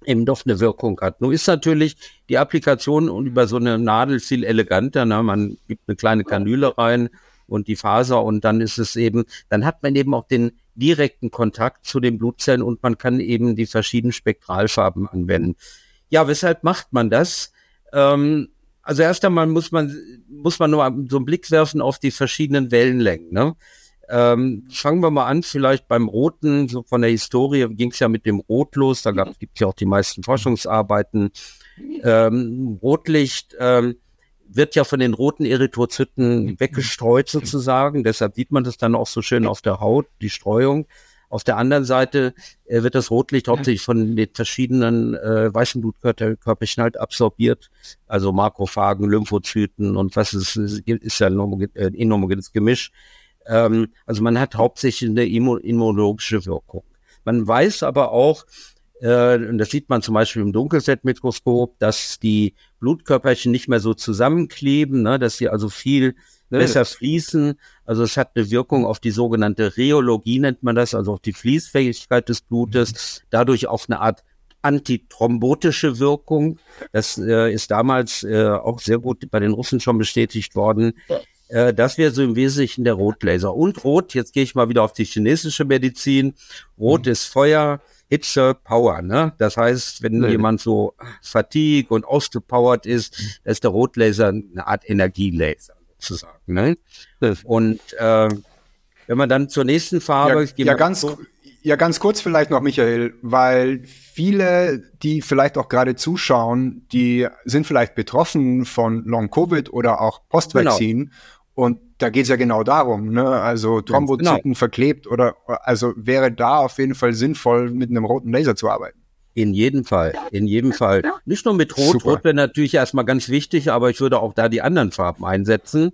eben doch eine Wirkung hat. Nun ist natürlich die Applikation und über so eine Nadel viel eleganter. Ne? Man gibt eine kleine Kanüle rein und die Faser und dann ist es eben, dann hat man eben auch den direkten Kontakt zu den Blutzellen und man kann eben die verschiedenen Spektralfarben anwenden. Ja, weshalb macht man das? Ähm, also erst einmal muss man, muss man nur so einen Blick werfen auf die verschiedenen Wellenlängen. Ne? Ähm, fangen wir mal an, vielleicht beim Roten, so von der Historie ging es ja mit dem Rot los, da gibt es ja auch die meisten Forschungsarbeiten. Ähm, Rotlicht ähm, wird ja von den roten Erythrozyten weggestreut sozusagen, deshalb sieht man das dann auch so schön auf der Haut, die Streuung. Auf der anderen Seite äh, wird das Rotlicht hauptsächlich von den verschiedenen äh, weißen Blutkörperchen halt absorbiert, also Makrophagen, Lymphozyten und was ist, ist ja ein äh, inhomogenes Gemisch. Ähm, also man hat hauptsächlich eine immunologische Wirkung. Man weiß aber auch, äh, und das sieht man zum Beispiel im Dunkelfeldmikroskop, dass die Blutkörperchen nicht mehr so zusammenkleben, ne, dass sie also viel ne, besser fließen. Also es hat eine Wirkung auf die sogenannte Rheologie, nennt man das, also auf die Fließfähigkeit des Blutes, dadurch auch eine Art antithrombotische Wirkung. Das äh, ist damals äh, auch sehr gut bei den Russen schon bestätigt worden. Äh, das wäre so im Wesentlichen der Rotlaser. Und Rot, jetzt gehe ich mal wieder auf die chinesische Medizin. Rot mhm. ist Feuer, Hitze, Power. Ne? Das heißt, wenn nee. jemand so fatigue und ausgepowert ist, mhm. ist der Rotlaser eine Art Energielaser sozusagen. Ne? Und äh, wenn man dann zur nächsten Farbe... Ja, ja ganz, ja, ganz kurz vielleicht noch, Michael, weil viele, die vielleicht auch gerade zuschauen, die sind vielleicht betroffen von Long-Covid oder auch Postvakzin. Genau. Und da geht es ja genau darum, ne? Also Thrombozyten genau. verklebt oder also wäre da auf jeden Fall sinnvoll, mit einem roten Laser zu arbeiten. In jedem Fall, in jedem Fall. Nicht nur mit Rot. Super. Rot wäre natürlich erstmal ganz wichtig, aber ich würde auch da die anderen Farben einsetzen.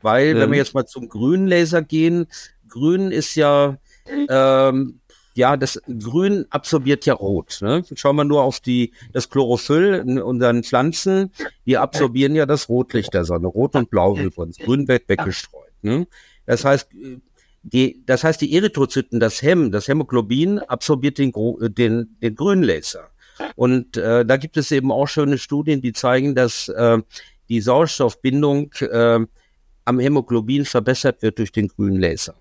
Weil, mhm. wenn wir jetzt mal zum grünen Laser gehen, grün ist ja ähm, ja, das Grün absorbiert ja Rot. Ne? Schauen wir nur auf die, das Chlorophyll in unseren Pflanzen. Die absorbieren ja das Rotlicht der Sonne. Rot und Blau übrigens. Grün wird weggestreut. Ne? Das heißt, die, das heißt, die Erythrozyten, das Hem, das Hämoglobin absorbiert den, den, den Grünlaser. Und äh, da gibt es eben auch schöne Studien, die zeigen, dass äh, die Sauerstoffbindung äh, am Hämoglobin verbessert wird durch den grünen Laser.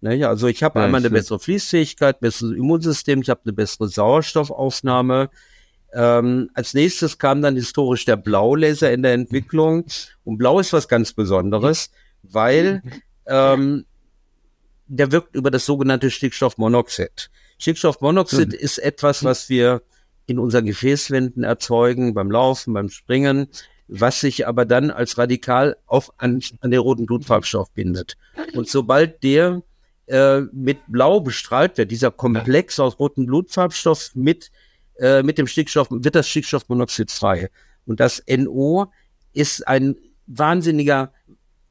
Ne, also ich habe ja, einmal eine bessere Fließfähigkeit, besseres Immunsystem, ich habe eine bessere Sauerstoffaufnahme. Ähm, als nächstes kam dann historisch der Blaulaser in der Entwicklung. Und Blau ist was ganz Besonderes, weil ähm, der wirkt über das sogenannte Stickstoffmonoxid. Stickstoffmonoxid mhm. ist etwas, was wir in unseren Gefäßwänden erzeugen, beim Laufen, beim Springen, was sich aber dann als radikal auf an, an den roten Blutfarbstoff bindet. Und sobald der äh, mit Blau bestrahlt wird, dieser Komplex aus rotem Blutfarbstoff mit, äh, mit dem Stickstoff, wird das Stickstoffmonoxid frei. Und das NO ist ein wahnsinniger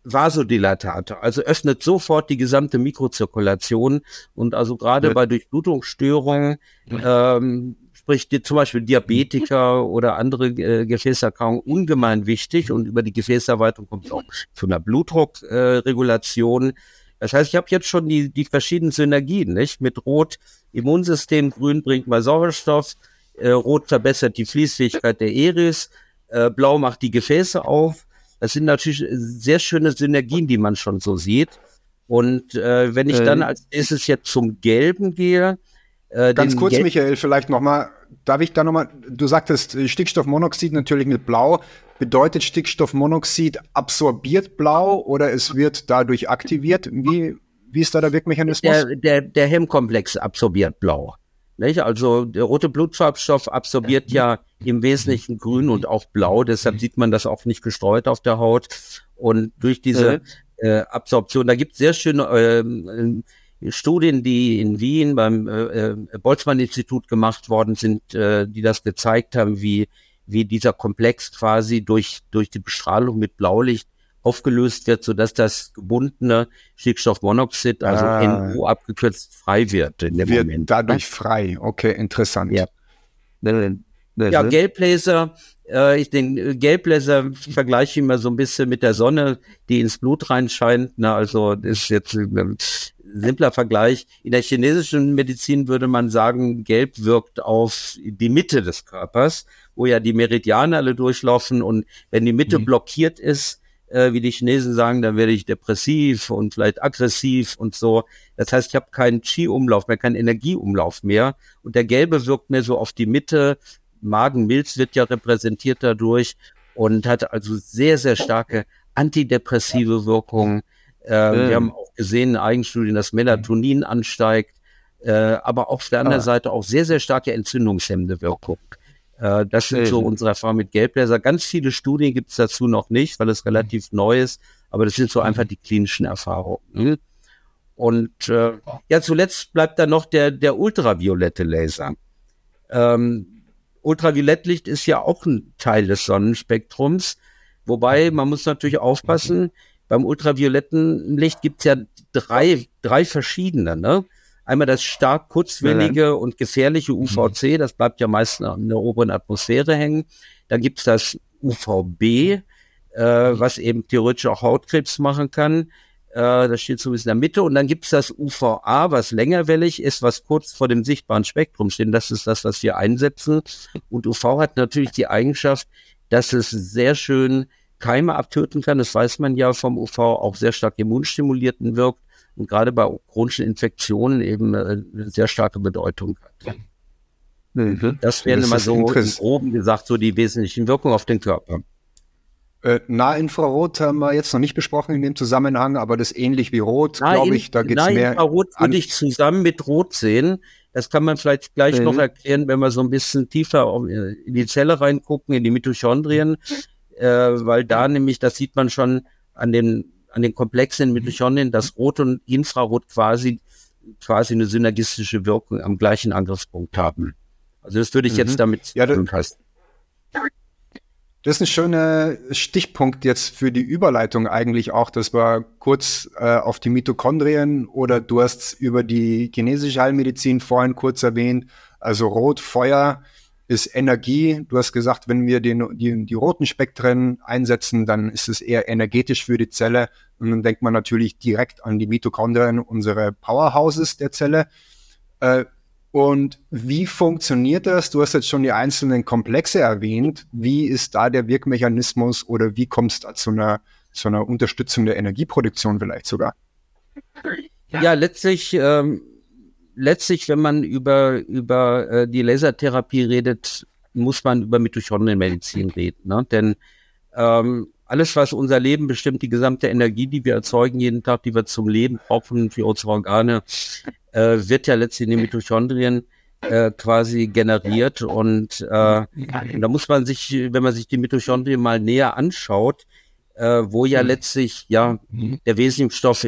Vasodilatator, also öffnet sofort die gesamte Mikrozirkulation. Und also gerade ja. bei Durchblutungsstörungen, ähm, sprich die, zum Beispiel Diabetiker oder andere äh, Gefäßerkrankungen ungemein wichtig. Und über die Gefäßerweiterung kommt es auch zu einer Blutdruckregulation. Äh, das heißt, ich habe jetzt schon die, die verschiedenen Synergien, nicht? Mit Rot Immunsystem, Grün bringt mal Sauerstoff, äh, Rot verbessert die Fließfähigkeit der Eris, äh, Blau macht die Gefäße auf. Das sind natürlich sehr schöne Synergien, die man schon so sieht. Und äh, wenn ich dann äh. als nächstes jetzt zum Gelben gehe, äh, Ganz kurz, Gel Michael, vielleicht nochmal, darf ich da nochmal, du sagtest äh, Stickstoffmonoxid natürlich mit Blau. Bedeutet Stickstoffmonoxid absorbiert Blau oder es wird dadurch aktiviert? Wie, wie ist da der Wirkmechanismus? Der, der, der Hemmkomplex absorbiert Blau. Nicht? Also der rote Blutfarbstoff absorbiert ja im Wesentlichen grün und auch blau, deshalb sieht man das auch nicht gestreut auf der Haut. Und durch diese äh, Absorption, da gibt es sehr schöne äh, Studien, die in Wien beim äh, äh, Boltzmann-Institut gemacht worden sind, äh, die das gezeigt haben, wie, wie dieser Komplex quasi durch, durch die Bestrahlung mit Blaulicht aufgelöst wird, sodass das gebundene Stickstoffmonoxid, also ah. NO abgekürzt, frei wird in dem wird Moment. Dadurch frei, okay, interessant. Ja, ja Gelblaser, äh, ich den Gelblaser vergleiche ich immer so ein bisschen mit der Sonne, die ins Blut reinscheint. Na, also ist jetzt simpler Vergleich. In der chinesischen Medizin würde man sagen, Gelb wirkt auf die Mitte des Körpers, wo ja die Meridiane alle durchlaufen. Und wenn die Mitte mhm. blockiert ist, äh, wie die Chinesen sagen, dann werde ich depressiv und vielleicht aggressiv und so. Das heißt, ich habe keinen Qi-Umlauf mehr, keinen Energieumlauf mehr. Und der Gelbe wirkt mir so auf die Mitte. Magenmilz wird ja repräsentiert dadurch und hat also sehr, sehr starke antidepressive Wirkung. Äh, mhm. Wir haben auch gesehen in Eigenstudien, dass Melatonin ansteigt, äh, aber auf der anderen ah. Seite auch sehr, sehr starke entzündungshemmende Wirkung. Äh, das sind so unsere Erfahrungen mit Gelbläser. Ganz viele Studien gibt es dazu noch nicht, weil es relativ neu ist, aber das sind so einfach mhm. die klinischen Erfahrungen. Mhm. Und äh, ja, zuletzt bleibt dann noch der, der ultraviolette Laser. Ähm, Ultraviolettlicht ist ja auch ein Teil des Sonnenspektrums, wobei man muss natürlich aufpassen, beim ultravioletten Licht gibt es ja drei, drei verschiedene. Ne? Einmal das stark kurzwellige und gefährliche UVC, das bleibt ja meistens in der oberen Atmosphäre hängen. Dann gibt es das UVB, äh, was eben theoretisch auch Hautkrebs machen kann. Äh, das steht so in der Mitte. Und dann gibt es das UVA, was längerwellig ist, was kurz vor dem sichtbaren Spektrum steht. Das ist das, was wir einsetzen. Und UV hat natürlich die Eigenschaft, dass es sehr schön Keime abtöten kann. Das weiß man ja vom UV, auch sehr stark immunstimulierten wirkt und gerade bei chronischen Infektionen eben äh, eine sehr starke Bedeutung hat. Mhm. Das wären immer so oben gesagt so die wesentlichen Wirkungen auf den Körper. Äh, Nahinfrarot haben wir jetzt noch nicht besprochen in dem Zusammenhang, aber das ähnlich wie Rot, glaube ich, da geht es mehr. Nahinfrarot würde ich zusammen mit Rot sehen. Das kann man vielleicht gleich mhm. noch erklären, wenn wir so ein bisschen tiefer in die Zelle reingucken, in die Mitochondrien, äh, weil da nämlich, das sieht man schon an den, an den komplexen Mitochondrien, dass Rot und Infrarot quasi, quasi eine synergistische Wirkung am gleichen Angriffspunkt haben. Also das würde ich mhm. jetzt damit ja, das, das ist ein schöner Stichpunkt jetzt für die Überleitung eigentlich auch, dass wir kurz äh, auf die Mitochondrien oder du hast über die chinesische Heilmedizin vorhin kurz erwähnt. Also Rot, Feuer ist Energie. Du hast gesagt, wenn wir den, die, die roten Spektren einsetzen, dann ist es eher energetisch für die Zelle. Und dann denkt man natürlich direkt an die Mitochondrien, unsere Powerhouses der Zelle. Äh, und wie funktioniert das? Du hast jetzt schon die einzelnen Komplexe erwähnt. Wie ist da der Wirkmechanismus oder wie kommt es da zu einer, zu einer Unterstützung der Energieproduktion vielleicht sogar? Ja, letztlich, ähm, letztlich, wenn man über, über äh, die Lasertherapie redet, muss man über Mitochondrienmedizin reden. Ne? Denn ähm, alles, was unser Leben bestimmt, die gesamte Energie, die wir erzeugen jeden Tag, die wir zum Leben brauchen für unsere Organe, äh, wird ja letztlich in den Mitochondrien äh, quasi generiert. Und, äh, und da muss man sich, wenn man sich die Mitochondrien mal näher anschaut, äh, wo ja letztlich ja der wesentliche Stoff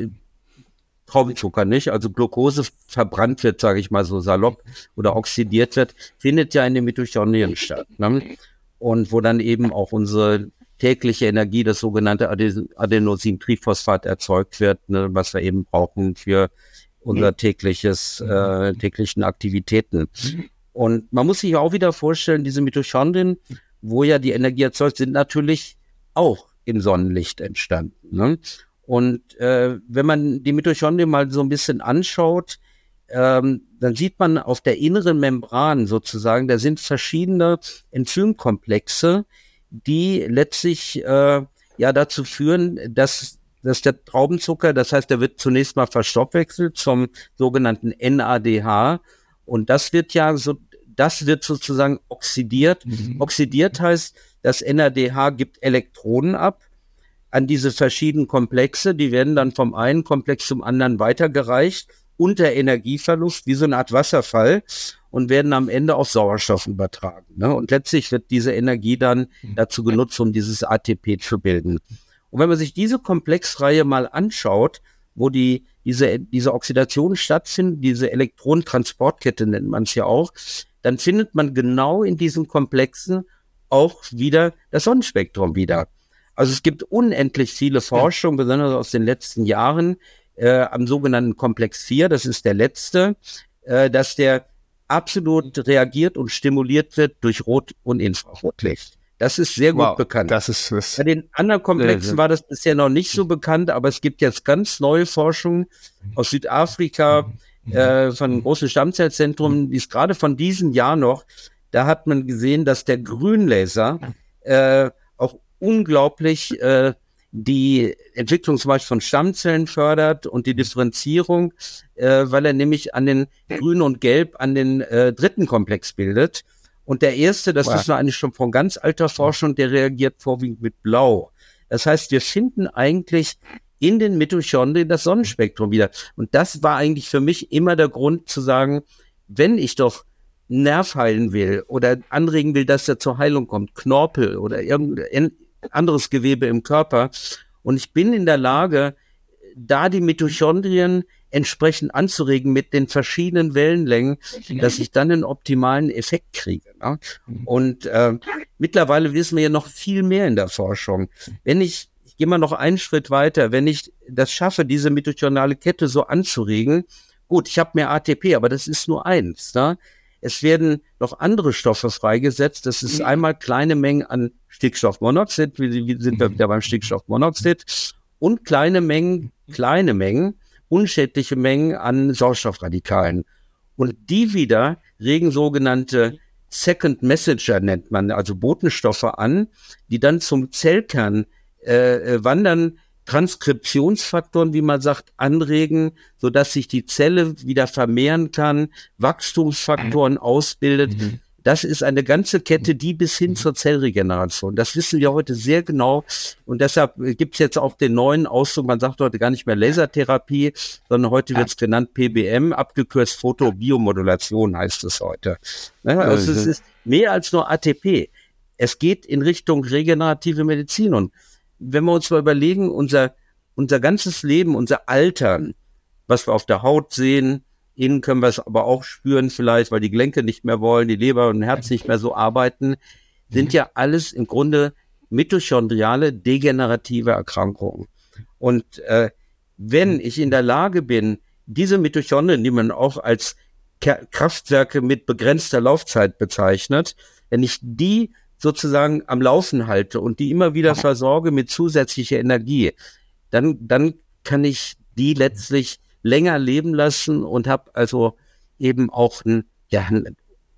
Traubenzucker nicht, also Glucose verbrannt wird, sage ich mal so salopp, oder oxidiert wird, findet ja in den Mitochondrien statt. Ne? Und wo dann eben auch unsere tägliche Energie, das sogenannte Adenosintriphosphat erzeugt wird, ne, was wir eben brauchen für unser tägliches, äh, täglichen Aktivitäten. Und man muss sich auch wieder vorstellen, diese Mitochondrien, wo ja die Energie erzeugt, sind natürlich auch im Sonnenlicht entstanden. Ne? Und äh, wenn man die Mitochondrien mal so ein bisschen anschaut, ähm, dann sieht man auf der inneren Membran sozusagen, da sind verschiedene Enzymkomplexe, die letztlich äh, ja dazu führen, dass, dass der Traubenzucker, das heißt, der wird zunächst mal verstoffwechselt zum sogenannten NADH und das wird ja so, das wird sozusagen oxidiert. Mhm. Oxidiert heißt, das NADH gibt Elektronen ab an diese verschiedenen Komplexe, die werden dann vom einen Komplex zum anderen weitergereicht unter Energieverlust, wie so eine Art Wasserfall und werden am Ende auf Sauerstoff übertragen. Ne? Und letztlich wird diese Energie dann mhm. dazu genutzt, um dieses ATP zu bilden. Und wenn man sich diese Komplexreihe mal anschaut, wo die, diese, diese Oxidation stattfindet, diese Elektronentransportkette nennt man es ja auch, dann findet man genau in diesen Komplexen auch wieder das Sonnenspektrum wieder. Also es gibt unendlich viele Forschungen, besonders aus den letzten Jahren, äh, am sogenannten Komplex 4, das ist der letzte, äh, dass der absolut reagiert und stimuliert wird durch Rot- und Infrarotlicht. Das ist sehr gut wow, bekannt. Das ist, das Bei den anderen Komplexen war das bisher noch nicht so bekannt, aber es gibt jetzt ganz neue Forschung aus Südafrika äh, von einem großen Stammzellzentrum, die ist gerade von diesem Jahr noch. Da hat man gesehen, dass der Grünlaser äh, unglaublich äh, die Entwicklung zum Beispiel von Stammzellen fördert und die Differenzierung, äh, weil er nämlich an den Grün und Gelb an den äh, dritten Komplex bildet. Und der erste, das wow. wissen wir eigentlich schon von ganz alter Forschung, der reagiert vorwiegend mit Blau. Das heißt, wir finden eigentlich in den Mitochondrien das Sonnenspektrum wieder. Und das war eigentlich für mich immer der Grund zu sagen, wenn ich doch Nerv heilen will oder anregen will, dass er zur Heilung kommt, Knorpel oder irgendein anderes Gewebe im Körper. Und ich bin in der Lage, da die Mitochondrien entsprechend anzuregen mit den verschiedenen Wellenlängen, dass ich dann einen optimalen Effekt kriege. Ne? Und äh, mittlerweile wissen wir ja noch viel mehr in der Forschung. Wenn ich, ich gehe mal noch einen Schritt weiter, wenn ich das schaffe, diese mitochondriale Kette so anzuregen, gut, ich habe mehr ATP, aber das ist nur eins. Ne? Es werden noch andere Stoffe freigesetzt. Das ist mhm. einmal kleine Mengen an Stickstoffmonoxid, wie, wie sind wir mhm. wieder beim Stickstoffmonoxid, und kleine Mengen, kleine Mengen unschädliche Mengen an Sauerstoffradikalen. Und die wieder regen sogenannte Second Messenger nennt man, also Botenstoffe an, die dann zum Zellkern äh, äh wandern, Transkriptionsfaktoren, wie man sagt, anregen, so dass sich die Zelle wieder vermehren kann, Wachstumsfaktoren ausbildet. Mhm. Das ist eine ganze Kette, die bis hin zur Zellregeneration. Das wissen wir heute sehr genau. Und deshalb gibt es jetzt auch den neuen Ausdruck, man sagt heute gar nicht mehr Lasertherapie, sondern heute wird es genannt PBM, abgekürzt Photobiomodulation heißt es heute. Ne? Also es ist mehr als nur ATP. Es geht in Richtung regenerative Medizin. Und wenn wir uns mal überlegen, unser, unser ganzes Leben, unser Alter, was wir auf der Haut sehen, Innen können wir es aber auch spüren, vielleicht, weil die Gelenke nicht mehr wollen, die Leber und Herz nicht mehr so arbeiten, sind mhm. ja alles im Grunde mitochondriale degenerative Erkrankungen. Und äh, wenn mhm. ich in der Lage bin, diese Mitochondrien, die man auch als Kraftwerke mit begrenzter Laufzeit bezeichnet, wenn ich die sozusagen am Laufen halte und die immer wieder versorge mit zusätzlicher Energie, dann, dann kann ich die letztlich länger leben lassen und habe also eben auch ein, ja,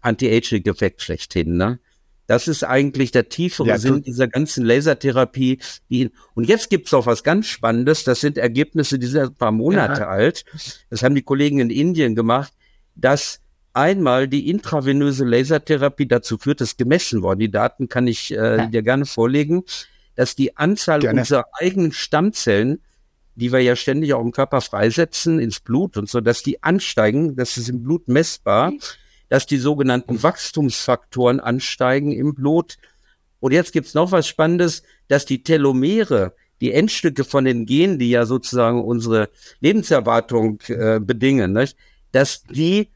Anti-Aging-Effekt schlechthin. Ne? Das ist eigentlich der tiefere ja, Sinn dieser ganzen Lasertherapie. Die, und jetzt gibt's auch was ganz Spannendes. Das sind Ergebnisse, die sind ein paar Monate ja. alt. Das haben die Kollegen in Indien gemacht, dass einmal die intravenöse Lasertherapie dazu führt, dass gemessen worden. Die Daten kann ich äh, ja. dir gerne vorlegen, dass die Anzahl gerne. unserer eigenen Stammzellen die wir ja ständig auch im Körper freisetzen ins Blut und so, dass die ansteigen, das ist im Blut messbar, dass die sogenannten Wachstumsfaktoren ansteigen im Blut. Und jetzt gibt's noch was Spannendes, dass die Telomere, die Endstücke von den Genen, die ja sozusagen unsere Lebenserwartung äh, bedingen, nicht? dass die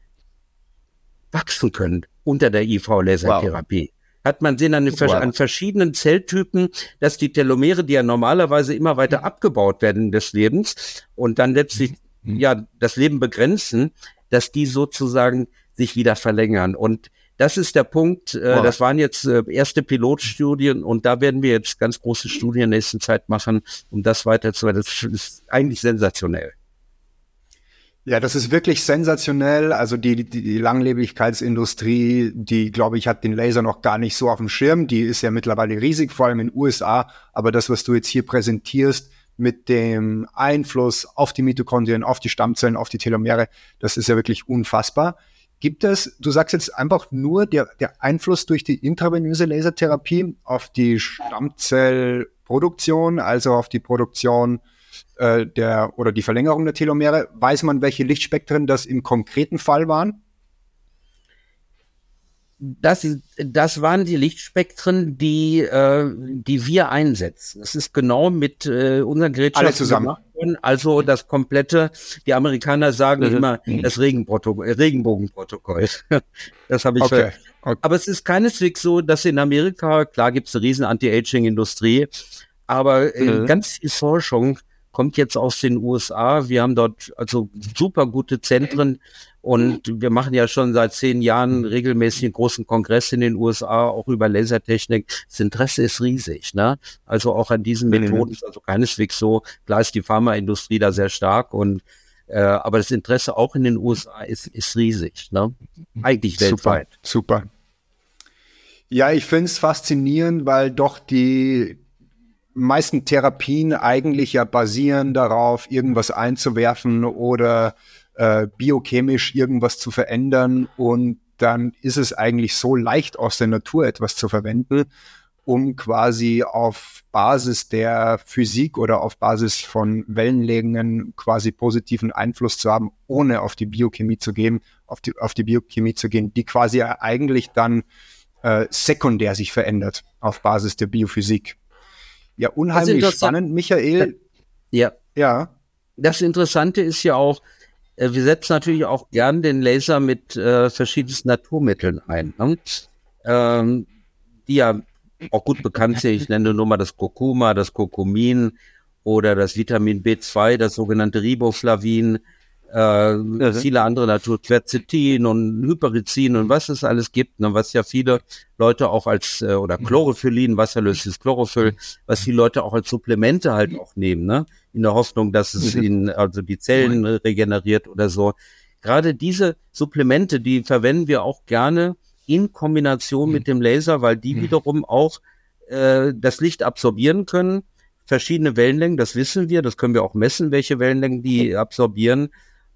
wachsen können unter der IV-Lasertherapie. Wow hat man sehen an, wow. an, verschiedenen Zelltypen, dass die Telomere, die ja normalerweise immer weiter abgebaut werden des Lebens und dann letztlich mhm. ja das Leben begrenzen, dass die sozusagen sich wieder verlängern. Und das ist der Punkt. Äh, wow. Das waren jetzt äh, erste Pilotstudien und da werden wir jetzt ganz große Studien in der nächsten Zeit machen, um das weiterzuweiten. Das ist eigentlich sensationell. Ja, das ist wirklich sensationell. Also die, die, die Langlebigkeitsindustrie, die, glaube ich, hat den Laser noch gar nicht so auf dem Schirm. Die ist ja mittlerweile riesig, vor allem in den USA. Aber das, was du jetzt hier präsentierst, mit dem Einfluss auf die Mitochondrien, auf die Stammzellen, auf die Telomere, das ist ja wirklich unfassbar. Gibt es, du sagst jetzt einfach nur der, der Einfluss durch die intravenöse Lasertherapie auf die Stammzellproduktion, also auf die Produktion äh, der oder die Verlängerung der Telomere. Weiß man, welche Lichtspektren das im konkreten Fall waren? Das, das waren die Lichtspektren, die, äh, die wir einsetzen. Das ist genau mit äh, unseren Gerätschaften Alle zusammen. gemacht worden. Also das komplette, die Amerikaner sagen mhm. immer das Regenbogenprotokoll. <laughs> das habe ich okay. okay. Aber es ist keineswegs so, dass in Amerika, klar gibt es eine riesen Anti-Aging-Industrie, aber äh, mhm. ganz viel Forschung kommt jetzt aus den USA. Wir haben dort also super gute Zentren und wir machen ja schon seit zehn Jahren regelmäßig einen großen Kongress in den USA, auch über Lasertechnik. Das Interesse ist riesig, ne? Also auch an diesen mhm. Methoden ist also keineswegs so. Klar ist die Pharmaindustrie da sehr stark und äh, aber das Interesse auch in den USA ist, ist riesig, ne? Eigentlich weltweit. Super. super. Ja, ich finde es faszinierend, weil doch die, meisten Therapien eigentlich ja basieren darauf, irgendwas einzuwerfen oder äh, biochemisch irgendwas zu verändern und dann ist es eigentlich so leicht aus der Natur etwas zu verwenden, um quasi auf Basis der Physik oder auf Basis von Wellenlängen quasi positiven Einfluss zu haben, ohne auf die Biochemie zu gehen, auf die, auf die Biochemie zu gehen, die quasi eigentlich dann äh, sekundär sich verändert auf Basis der Biophysik. Ja, unheimlich spannend, Michael. Ja. Ja. Das Interessante ist ja auch, äh, wir setzen natürlich auch gern den Laser mit äh, verschiedensten Naturmitteln ein, ne? ähm, die ja auch gut bekannt sind. Ich nenne nur mal das Kurkuma, das Kurkumin oder das Vitamin B2, das sogenannte Riboflavin, äh, mhm. viele andere Natur, Quercetin und Hyperizin und was es alles gibt, ne, was ja viele Leute auch als, äh, oder Chlorophyllin, wasserlösliches Chlorophyll, was die Leute auch als Supplemente halt auch nehmen, ne, in der Hoffnung, dass es mhm. ihnen also die Zellen regeneriert oder so. Gerade diese Supplemente, die verwenden wir auch gerne in Kombination mit mhm. dem Laser, weil die mhm. wiederum auch äh, das Licht absorbieren können. Verschiedene Wellenlängen, das wissen wir, das können wir auch messen, welche Wellenlängen die absorbieren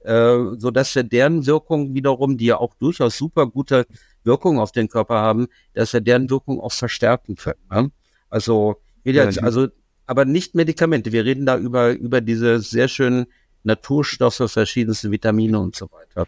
äh, so dass wir deren Wirkung wiederum, die ja auch durchaus super gute Wirkung auf den Körper haben, dass wir deren Wirkung auch verstärken können. Ne? Also, jetzt, also, aber nicht Medikamente. Wir reden da über, über diese sehr schönen Naturstoffe, verschiedenste Vitamine und so weiter.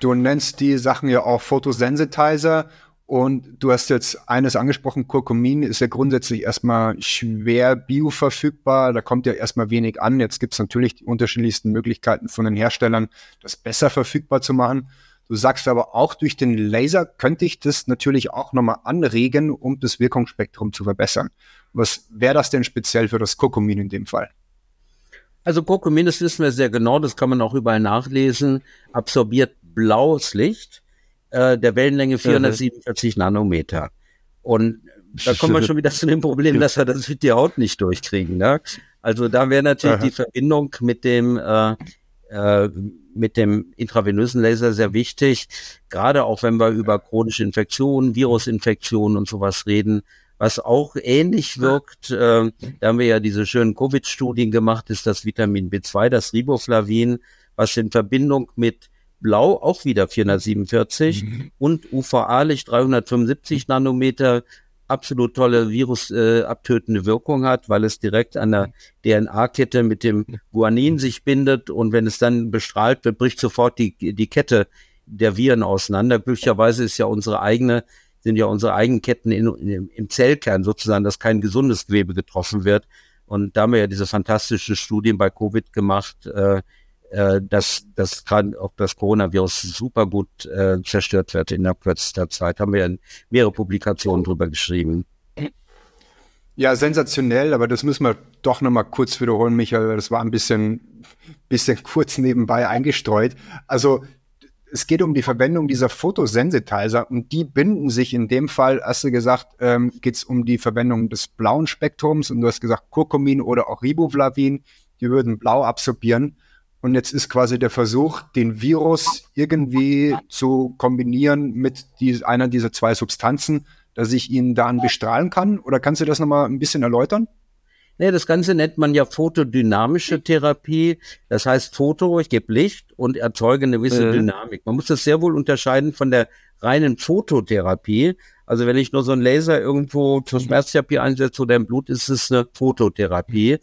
Du nennst die Sachen ja auch Photosensitizer und du hast jetzt eines angesprochen, Kurkumin ist ja grundsätzlich erstmal schwer bioverfügbar, da kommt ja erstmal wenig an. Jetzt gibt es natürlich die unterschiedlichsten Möglichkeiten von den Herstellern, das besser verfügbar zu machen. Du sagst aber auch, durch den Laser könnte ich das natürlich auch nochmal anregen, um das Wirkungsspektrum zu verbessern. Was wäre das denn speziell für das Kurkumin in dem Fall? Also Kurkumin, das wissen wir sehr genau, das kann man auch überall nachlesen, absorbiert blaues Licht äh, der Wellenlänge 447 mhm. Nanometer. Und da kommen wir schon wieder zu dem Problem, <laughs> dass wir das mit der Haut nicht durchkriegen. Ne? Also da wäre natürlich Aha. die Verbindung mit dem äh, äh, mit dem intravenösen Laser sehr wichtig, gerade auch wenn wir über chronische Infektionen, Virusinfektionen und sowas reden, was auch ähnlich wirkt. Äh, da haben wir ja diese schönen Covid-Studien gemacht, ist das Vitamin B2, das Riboflavin, was in Verbindung mit Blau auch wieder 447 mhm. und UVA-Licht 375 Nanometer absolut tolle virusabtötende äh, Wirkung hat, weil es direkt an der DNA-Kette mit dem Guanin sich bindet und wenn es dann bestrahlt wird, bricht sofort die, die Kette der Viren auseinander. Glücklicherweise ist ja unsere eigene, sind ja unsere eigenen Ketten in, in, im Zellkern sozusagen, dass kein gesundes Gewebe getroffen wird. Und da haben wir ja diese fantastische Studien bei Covid gemacht, äh, äh, dass, dass gerade auch das Coronavirus super gut äh, zerstört wird in der kürzester Zeit. Haben wir ja mehrere Publikationen drüber geschrieben. Ja, sensationell, aber das müssen wir doch nochmal kurz wiederholen, Michael. Das war ein bisschen, bisschen <laughs> kurz nebenbei eingestreut. Also es geht um die Verwendung dieser Photosensitizer und die binden sich in dem Fall, hast du gesagt, ähm, geht es um die Verwendung des blauen Spektrums und du hast gesagt Kurkumin oder auch Riboflavin, die würden blau absorbieren. Und jetzt ist quasi der Versuch, den Virus irgendwie zu kombinieren mit die, einer dieser zwei Substanzen, dass ich ihn dann bestrahlen kann. Oder kannst du das nochmal ein bisschen erläutern? Nee, das Ganze nennt man ja photodynamische Therapie. Das heißt Foto, ich gebe Licht und erzeuge eine gewisse äh. Dynamik. Man muss das sehr wohl unterscheiden von der reinen Phototherapie. Also wenn ich nur so einen Laser irgendwo zur Schmerztherapie einsetze oder im Blut, ist es eine Phototherapie.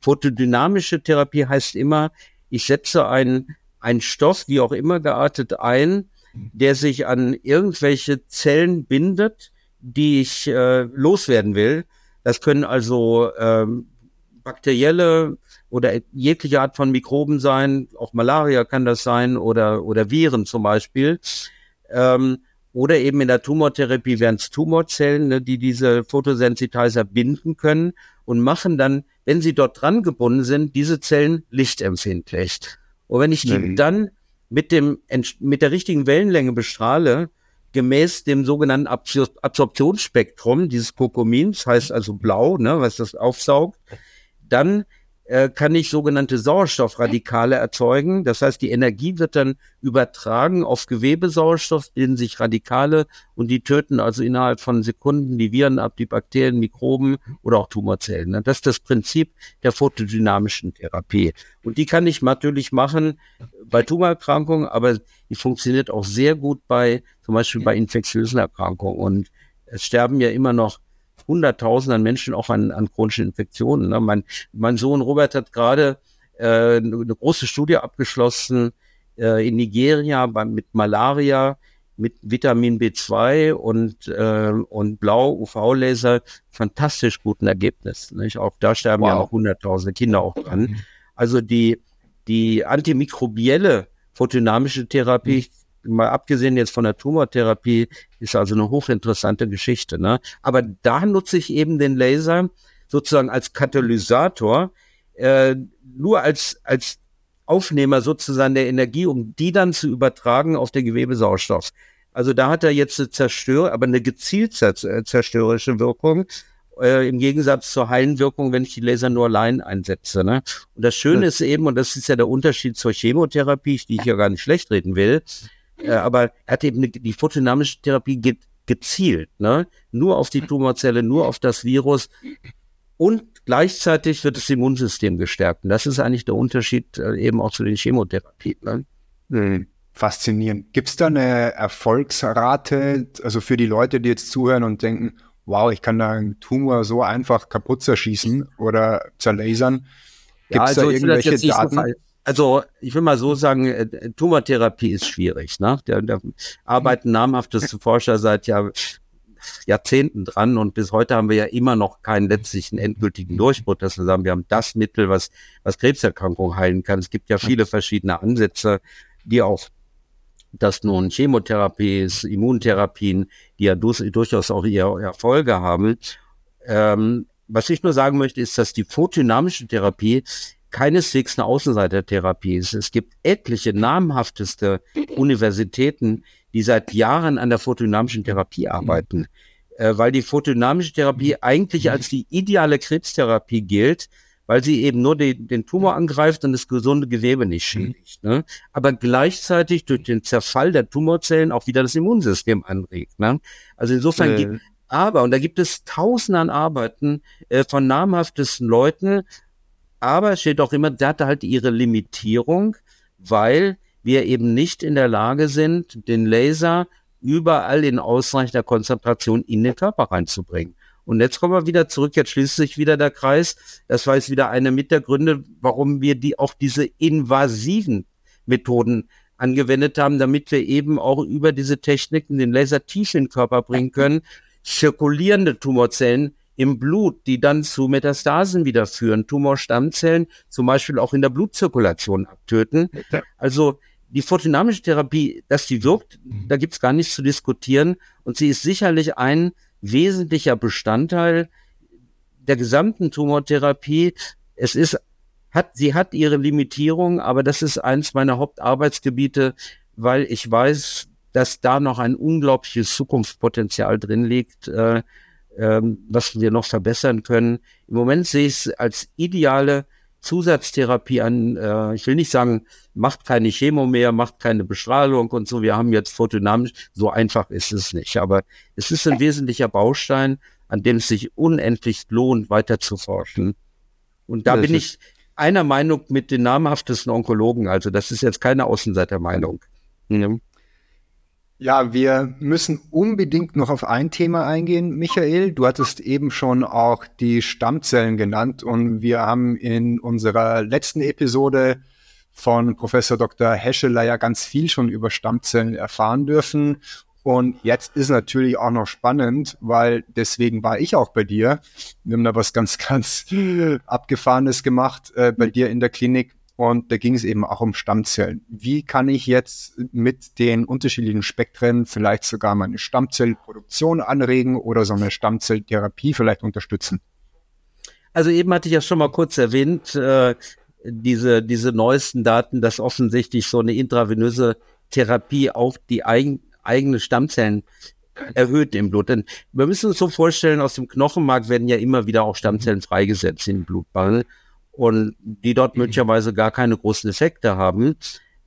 Photodynamische Therapie heißt immer, ich setze einen, einen Stoff, wie auch immer geartet, ein, der sich an irgendwelche Zellen bindet, die ich äh, loswerden will. Das können also ähm, bakterielle oder jegliche Art von Mikroben sein, auch Malaria kann das sein oder, oder Viren zum Beispiel. Ähm, oder eben in der Tumortherapie wären es Tumorzellen, ne, die diese Photosensitizer binden können und machen dann wenn sie dort dran gebunden sind, diese Zellen lichtempfindlich. Und wenn ich die mhm. dann mit dem, mit der richtigen Wellenlänge bestrahle, gemäß dem sogenannten Absor Absorptionsspektrum dieses Kokomins, heißt also blau, ne, was das aufsaugt, dann äh, kann ich sogenannte Sauerstoffradikale erzeugen. Das heißt, die Energie wird dann übertragen auf Gewebesauerstoff, bilden sich Radikale und die töten also innerhalb von Sekunden die Viren ab, die Bakterien, Mikroben oder auch Tumorzellen. Das ist das Prinzip der photodynamischen Therapie. Und die kann ich natürlich machen bei Tumorerkrankungen, aber die funktioniert auch sehr gut bei zum Beispiel bei infektiösen Erkrankungen. Und es sterben ja immer noch Hunderttausenden Menschen auch an, an chronischen Infektionen. Ne? Mein, mein Sohn Robert hat gerade äh, eine große Studie abgeschlossen äh, in Nigeria bei, mit Malaria, mit Vitamin B2 und, äh, und Blau-UV-Laser fantastisch guten Ergebnis. Nicht? Auch da sterben wow. ja auch hunderttausende Kinder auch dran. Also die die antimikrobielle photodynamische Therapie, mhm. Mal abgesehen jetzt von der Tumortherapie, ist also eine hochinteressante Geschichte. Ne? Aber da nutze ich eben den Laser sozusagen als Katalysator, äh, nur als, als Aufnehmer sozusagen der Energie, um die dann zu übertragen auf den Gewebesauerstoff. Also da hat er jetzt eine Zerstör, aber eine gezielt zerstörerische Wirkung. Äh, im Gegensatz zur heilen Wirkung, wenn ich die Laser nur allein einsetze. Ne? Und das Schöne ja. ist eben, und das ist ja der Unterschied zur Chemotherapie, die ich ja gar nicht schlecht reden will, äh, aber er hat eben die photodynamische Therapie geht gezielt, ne? nur auf die Tumorzelle, nur auf das Virus und gleichzeitig wird das Immunsystem gestärkt. Und das ist eigentlich der Unterschied äh, eben auch zu den Chemotherapien. Ne? Mhm. Faszinierend. Gibt es da eine Erfolgsrate, also für die Leute, die jetzt zuhören und denken, wow, ich kann da einen Tumor so einfach kaputt zerschießen oder zerlasern. Gibt es ja, also da irgendwelche Daten? So also ich will mal so sagen, äh, Tumortherapie ist schwierig. Ne? Da, da arbeiten namhafteste Forscher seit Jahr, Jahrzehnten dran und bis heute haben wir ja immer noch keinen letztlichen endgültigen Durchbruch, dass wir sagen, wir haben das Mittel, was, was Krebserkrankungen heilen kann. Es gibt ja viele verschiedene Ansätze, die auch dass nun Chemotherapies, Immuntherapien, die ja durchaus auch ihre Erfolge haben. Ähm, was ich nur sagen möchte, ist, dass die photodynamische Therapie keineswegs eine Außenseitertherapie ist. Es gibt etliche namhafteste Universitäten, die seit Jahren an der photodynamischen Therapie arbeiten, äh, weil die photodynamische Therapie eigentlich als die ideale Krebstherapie gilt, weil sie eben nur die, den Tumor angreift und das gesunde Gewebe nicht mhm. schädigt. Ne? Aber gleichzeitig durch den Zerfall der Tumorzellen auch wieder das Immunsystem anregt. Ne? Also insofern äh. gibt aber, und da gibt es tausende an Arbeiten äh, von namhaftesten Leuten, aber es steht auch immer, da hat halt ihre Limitierung, weil wir eben nicht in der Lage sind, den Laser überall in ausreichender Konzentration in den Körper reinzubringen. Und jetzt kommen wir wieder zurück, jetzt schließt sich wieder der Kreis. Das war jetzt wieder eine mit der Gründe, warum wir die auch diese invasiven Methoden angewendet haben, damit wir eben auch über diese Techniken den Laser tief in den Körper bringen können. Zirkulierende Tumorzellen im Blut, die dann zu Metastasen wieder führen, Tumorstammzellen zum Beispiel auch in der Blutzirkulation abtöten. Also die photodynamische Therapie, dass die wirkt, da gibt's gar nichts zu diskutieren. Und sie ist sicherlich ein wesentlicher Bestandteil der gesamten Tumortherapie. Es ist, hat, sie hat ihre Limitierung, aber das ist eins meiner Hauptarbeitsgebiete, weil ich weiß, dass da noch ein unglaubliches Zukunftspotenzial drin liegt, äh, äh, was wir noch verbessern können. Im Moment sehe ich es als ideale Zusatztherapie an, äh, ich will nicht sagen, macht keine Chemo mehr, macht keine Bestrahlung und so, wir haben jetzt photodynamisch, so einfach ist es nicht. Aber es ist ein wesentlicher Baustein, an dem es sich unendlich lohnt, weiter zu forschen. Und da bin ich einer Meinung mit den namhaftesten Onkologen, also das ist jetzt keine Außenseitermeinung. Ja. Ja, wir müssen unbedingt noch auf ein Thema eingehen, Michael. Du hattest eben schon auch die Stammzellen genannt und wir haben in unserer letzten Episode von Professor Dr. Hescheler ja ganz viel schon über Stammzellen erfahren dürfen. Und jetzt ist natürlich auch noch spannend, weil deswegen war ich auch bei dir. Wir haben da was ganz, <laughs> ganz Abgefahrenes gemacht äh, bei dir in der Klinik. Und da ging es eben auch um Stammzellen. Wie kann ich jetzt mit den unterschiedlichen Spektren vielleicht sogar meine Stammzellproduktion anregen oder so eine Stammzelltherapie vielleicht unterstützen? Also eben hatte ich ja schon mal kurz erwähnt, äh, diese, diese neuesten Daten, dass offensichtlich so eine intravenöse Therapie auch die eigen, eigene Stammzellen erhöht im Blut. Denn wir müssen uns so vorstellen, aus dem Knochenmark werden ja immer wieder auch Stammzellen freigesetzt in Blutbahn und die dort mhm. möglicherweise gar keine großen Effekte haben,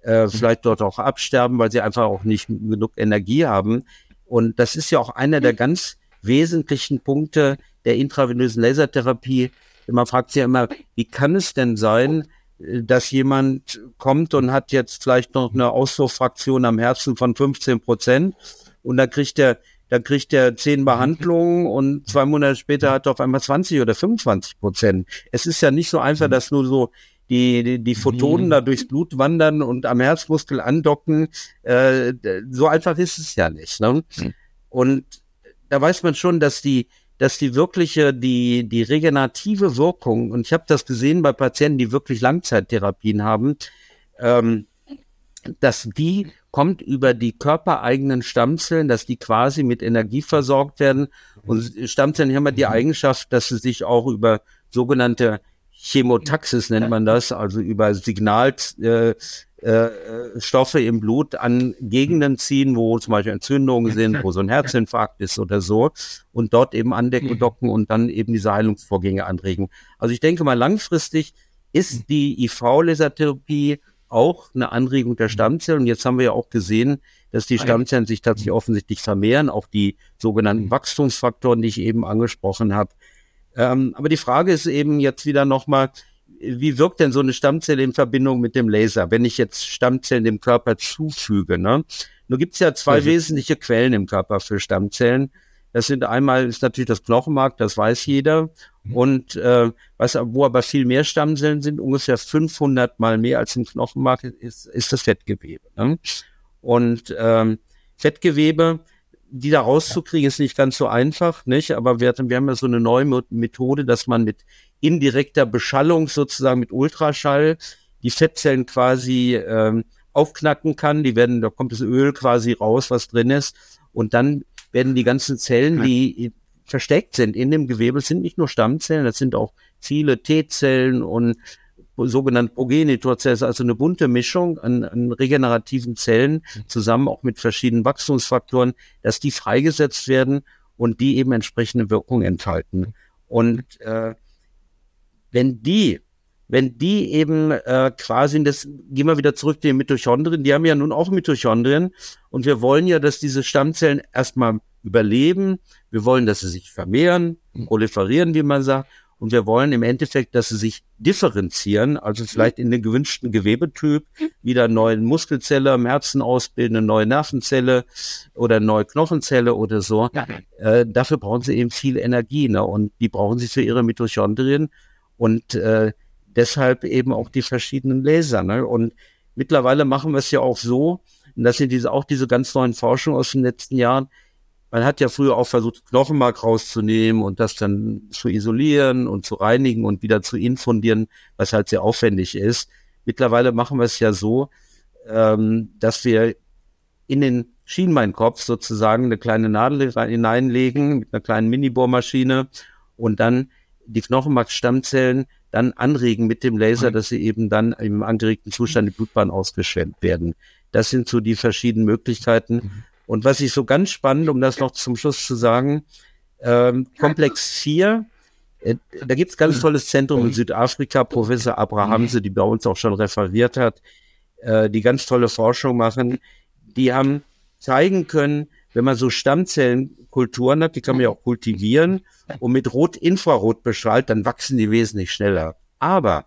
äh, mhm. vielleicht dort auch absterben, weil sie einfach auch nicht genug Energie haben. Und das ist ja auch einer der mhm. ganz wesentlichen Punkte der intravenösen Lasertherapie. Man fragt sich ja immer, wie kann es denn sein, äh, dass jemand kommt und hat jetzt vielleicht noch eine Auswurffraktion am Herzen von 15 Prozent und da kriegt er da kriegt er zehn Behandlungen und zwei Monate später hat er auf einmal 20 oder 25 Prozent. Es ist ja nicht so einfach, dass nur so die, die, die Photonen da durchs Blut wandern und am Herzmuskel andocken. Äh, so einfach ist es ja nicht. Ne? Und da weiß man schon, dass die, dass die wirkliche, die, die regenerative Wirkung, und ich habe das gesehen bei Patienten, die wirklich Langzeittherapien haben, ähm, dass die kommt über die körpereigenen Stammzellen, dass die quasi mit Energie versorgt werden. Und Stammzellen haben ja die Eigenschaft, dass sie sich auch über sogenannte Chemotaxis nennt man das, also über Signalstoffe äh, äh, im Blut an Gegenden ziehen, wo zum Beispiel Entzündungen sind, wo so ein Herzinfarkt ist oder so, und dort eben andecken, docken und dann eben diese Heilungsvorgänge anregen. Also ich denke mal, langfristig ist die IV-Lasertherapie auch eine Anregung der Stammzellen. Und jetzt haben wir ja auch gesehen, dass die Stammzellen sich tatsächlich offensichtlich vermehren, auch die sogenannten Wachstumsfaktoren, die ich eben angesprochen habe. Ähm, aber die Frage ist eben jetzt wieder nochmal, wie wirkt denn so eine Stammzelle in Verbindung mit dem Laser, wenn ich jetzt Stammzellen dem Körper zufüge? Ne? Nur gibt es ja zwei mhm. wesentliche Quellen im Körper für Stammzellen. Das sind einmal ist natürlich das Knochenmark, das weiß jeder. Mhm. Und äh, was, wo aber viel mehr Stammzellen sind, ungefähr 500 mal mehr als im Knochenmark, ist, ist das Fettgewebe. Ne? Und ähm, Fettgewebe, die da rauszukriegen, ist nicht ganz so einfach, nicht? Aber wir, hatten, wir haben ja so eine neue Methode, dass man mit indirekter Beschallung sozusagen mit Ultraschall die Fettzellen quasi ähm, aufknacken kann. Die werden, da kommt das Öl quasi raus, was drin ist. Und dann werden die ganzen Zellen, die versteckt sind in dem Gewebe, sind nicht nur Stammzellen, das sind auch viele T-Zellen und sogenannte Progenitorzellen, also eine bunte Mischung an, an regenerativen Zellen, zusammen auch mit verschiedenen Wachstumsfaktoren, dass die freigesetzt werden und die eben entsprechende Wirkung entfalten. Und äh, wenn die, wenn die eben äh, quasi, das gehen wir wieder zurück zu den Mitochondrien, die haben ja nun auch Mitochondrien und wir wollen ja, dass diese Stammzellen erstmal überleben, wir wollen, dass sie sich vermehren, proliferieren, wie man sagt, und wir wollen im Endeffekt, dass sie sich differenzieren, also vielleicht in den gewünschten Gewebetyp, wieder eine neue Muskelzelle im Herzen ausbilden, eine neue Nervenzelle oder eine neue Knochenzelle oder so. Ja. Äh, dafür brauchen sie eben viel Energie, ne? Und die brauchen sie für ihre Mitochondrien und äh, deshalb eben auch die verschiedenen Laser. Ne? Und mittlerweile machen wir es ja auch so, und das sind diese, auch diese ganz neuen Forschungen aus den letzten Jahren, man hat ja früher auch versucht, Knochenmark rauszunehmen und das dann zu isolieren und zu reinigen und wieder zu infundieren, was halt sehr aufwendig ist. Mittlerweile machen wir es ja so, ähm, dass wir in den Schienbeinkopf sozusagen eine kleine Nadel hineinlegen mit einer kleinen Mini-Bohrmaschine und dann die Knochenmarkstammzellen dann anregen mit dem Laser, mhm. dass sie eben dann im angeregten Zustand in Blutbahn ausgeschwemmt werden. Das sind so die verschiedenen Möglichkeiten. Mhm. Und was ich so ganz spannend, um das noch zum Schluss zu sagen, ähm, Komplex 4, äh, da gibt's ganz tolles Zentrum in Südafrika, Professor Abrahamse, die bei uns auch schon referiert hat, äh, die ganz tolle Forschung machen. Die haben zeigen können, wenn man so Stammzellenkulturen hat, die kann man ja auch kultivieren und mit Rot-Infrarot bestrahlt, dann wachsen die wesentlich schneller. Aber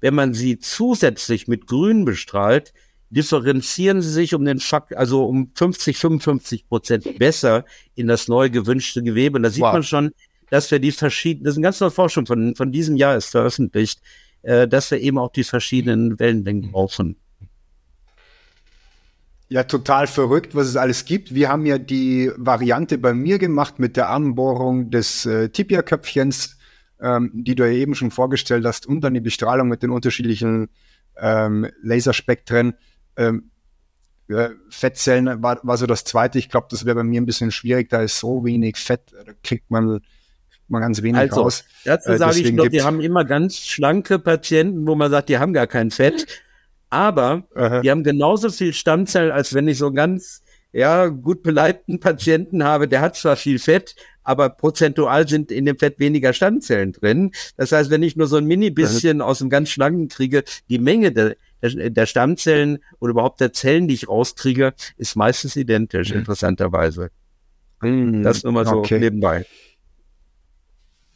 wenn man sie zusätzlich mit Grün bestrahlt, differenzieren sie sich um den Fakt, also um 50, 55 Prozent besser in das neu gewünschte Gewebe. Und da sieht wow. man schon, dass wir die verschiedenen, das ist eine ganz neue Forschung von, von diesem Jahr ist veröffentlicht, äh, dass wir eben auch die verschiedenen Wellenlängen brauchen. Ja, total verrückt, was es alles gibt. Wir haben ja die Variante bei mir gemacht mit der Anbohrung des äh, Tibia-Köpfchens, ähm, die du ja eben schon vorgestellt hast, und dann die Bestrahlung mit den unterschiedlichen ähm, Laserspektren. Ähm, ja, Fettzellen war, war so das zweite. Ich glaube, das wäre bei mir ein bisschen schwierig. Da ist so wenig Fett, da kriegt man, man ganz wenig also, raus. Dazu äh, sage ich noch, wir haben immer ganz schlanke Patienten, wo man sagt, die haben gar kein Fett. Aber Aha. die haben genauso viel Stammzellen, als wenn ich so ganz ja, gut beleibten Patienten habe, der hat zwar viel Fett, aber prozentual sind in dem Fett weniger Stammzellen drin. Das heißt, wenn ich nur so ein mini bisschen aus dem ganz schlanken kriege, die Menge der, der, Stammzellen oder überhaupt der Zellen, die ich rauskriege, ist meistens identisch, mhm. interessanterweise. Mhm. Das nur mal so okay. nebenbei.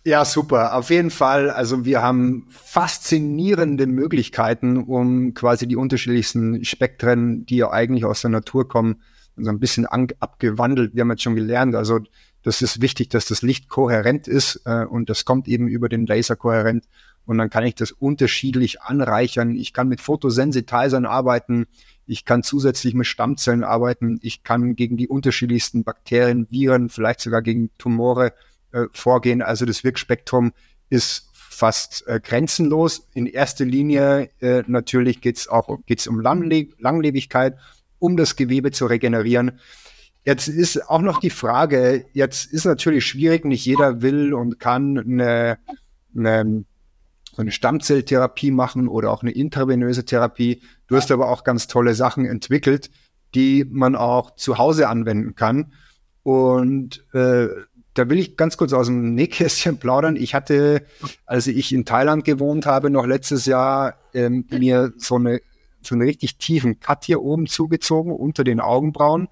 Ja, super. Auf jeden Fall. Also wir haben faszinierende Möglichkeiten, um quasi die unterschiedlichsten Spektren, die ja eigentlich aus der Natur kommen, so ein bisschen abgewandelt. Wir haben jetzt schon gelernt, also das ist wichtig, dass das Licht kohärent ist äh, und das kommt eben über den Laser kohärent und dann kann ich das unterschiedlich anreichern. Ich kann mit Photosensitizern arbeiten, ich kann zusätzlich mit Stammzellen arbeiten, ich kann gegen die unterschiedlichsten Bakterien, Viren, vielleicht sogar gegen Tumore äh, vorgehen. Also das Wirkspektrum ist fast äh, grenzenlos. In erster Linie äh, natürlich geht es auch geht's um Langle Langlebigkeit, um das Gewebe zu regenerieren. Jetzt ist auch noch die Frage, jetzt ist natürlich schwierig, nicht jeder will und kann eine, eine, eine Stammzelltherapie machen oder auch eine intravenöse Therapie. Du hast aber auch ganz tolle Sachen entwickelt, die man auch zu Hause anwenden kann. Und äh, da will ich ganz kurz aus dem Nähkästchen plaudern. Ich hatte, als ich in Thailand gewohnt habe, noch letztes Jahr ähm, mir so eine so einen richtig tiefen Cut hier oben zugezogen unter den Augenbrauen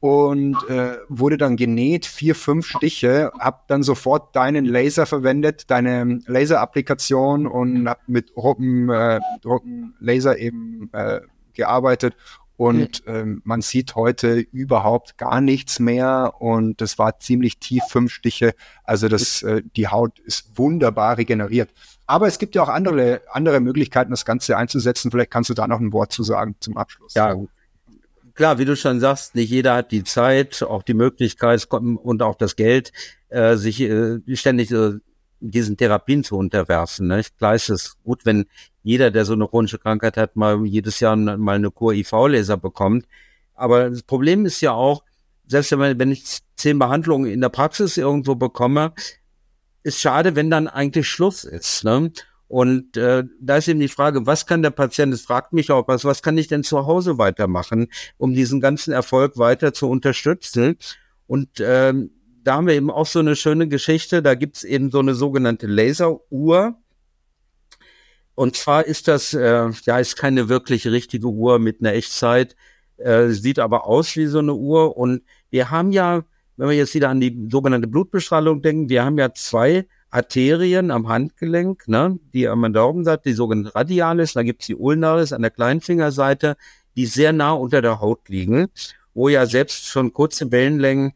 und äh, wurde dann genäht, vier, fünf Stiche, hab dann sofort deinen Laser verwendet, deine Laser-Applikation und hab mit rotem, äh, rotem Laser eben äh, gearbeitet und ähm, man sieht heute überhaupt gar nichts mehr und das war ziemlich tief, fünf Stiche. Also das, äh, die Haut ist wunderbar regeneriert. Aber es gibt ja auch andere, andere Möglichkeiten, das Ganze einzusetzen. Vielleicht kannst du da noch ein Wort zu sagen zum Abschluss. Ja, klar, wie du schon sagst, nicht jeder hat die Zeit, auch die Möglichkeit und auch das Geld, äh, sich äh, ständig äh, diesen Therapien zu unterwerfen. Ne? Klar ist es gut, wenn jeder, der so eine chronische Krankheit hat, mal jedes Jahr mal eine Kur IV-Laser bekommt. Aber das Problem ist ja auch, selbst wenn, wenn ich zehn Behandlungen in der Praxis irgendwo bekomme, ist schade, wenn dann eigentlich Schluss ist. Ne? Und äh, da ist eben die Frage, was kann der Patient, es fragt mich auch was, was kann ich denn zu Hause weitermachen, um diesen ganzen Erfolg weiter zu unterstützen? Und ähm, da haben wir eben auch so eine schöne Geschichte, da gibt's eben so eine sogenannte Laseruhr. Und zwar ist das, äh, ja, ist keine wirklich richtige Uhr mit einer Echtzeit, äh, sieht aber aus wie so eine Uhr. Und wir haben ja, wenn wir jetzt wieder an die sogenannte Blutbestrahlung denken, wir haben ja zwei Arterien am Handgelenk, ne, die am Daumenseite, die sogenannte Radialis, da gibt's die Ulnaris an der Kleinfingerseite, die sehr nah unter der Haut liegen, wo ja selbst schon kurze Wellenlängen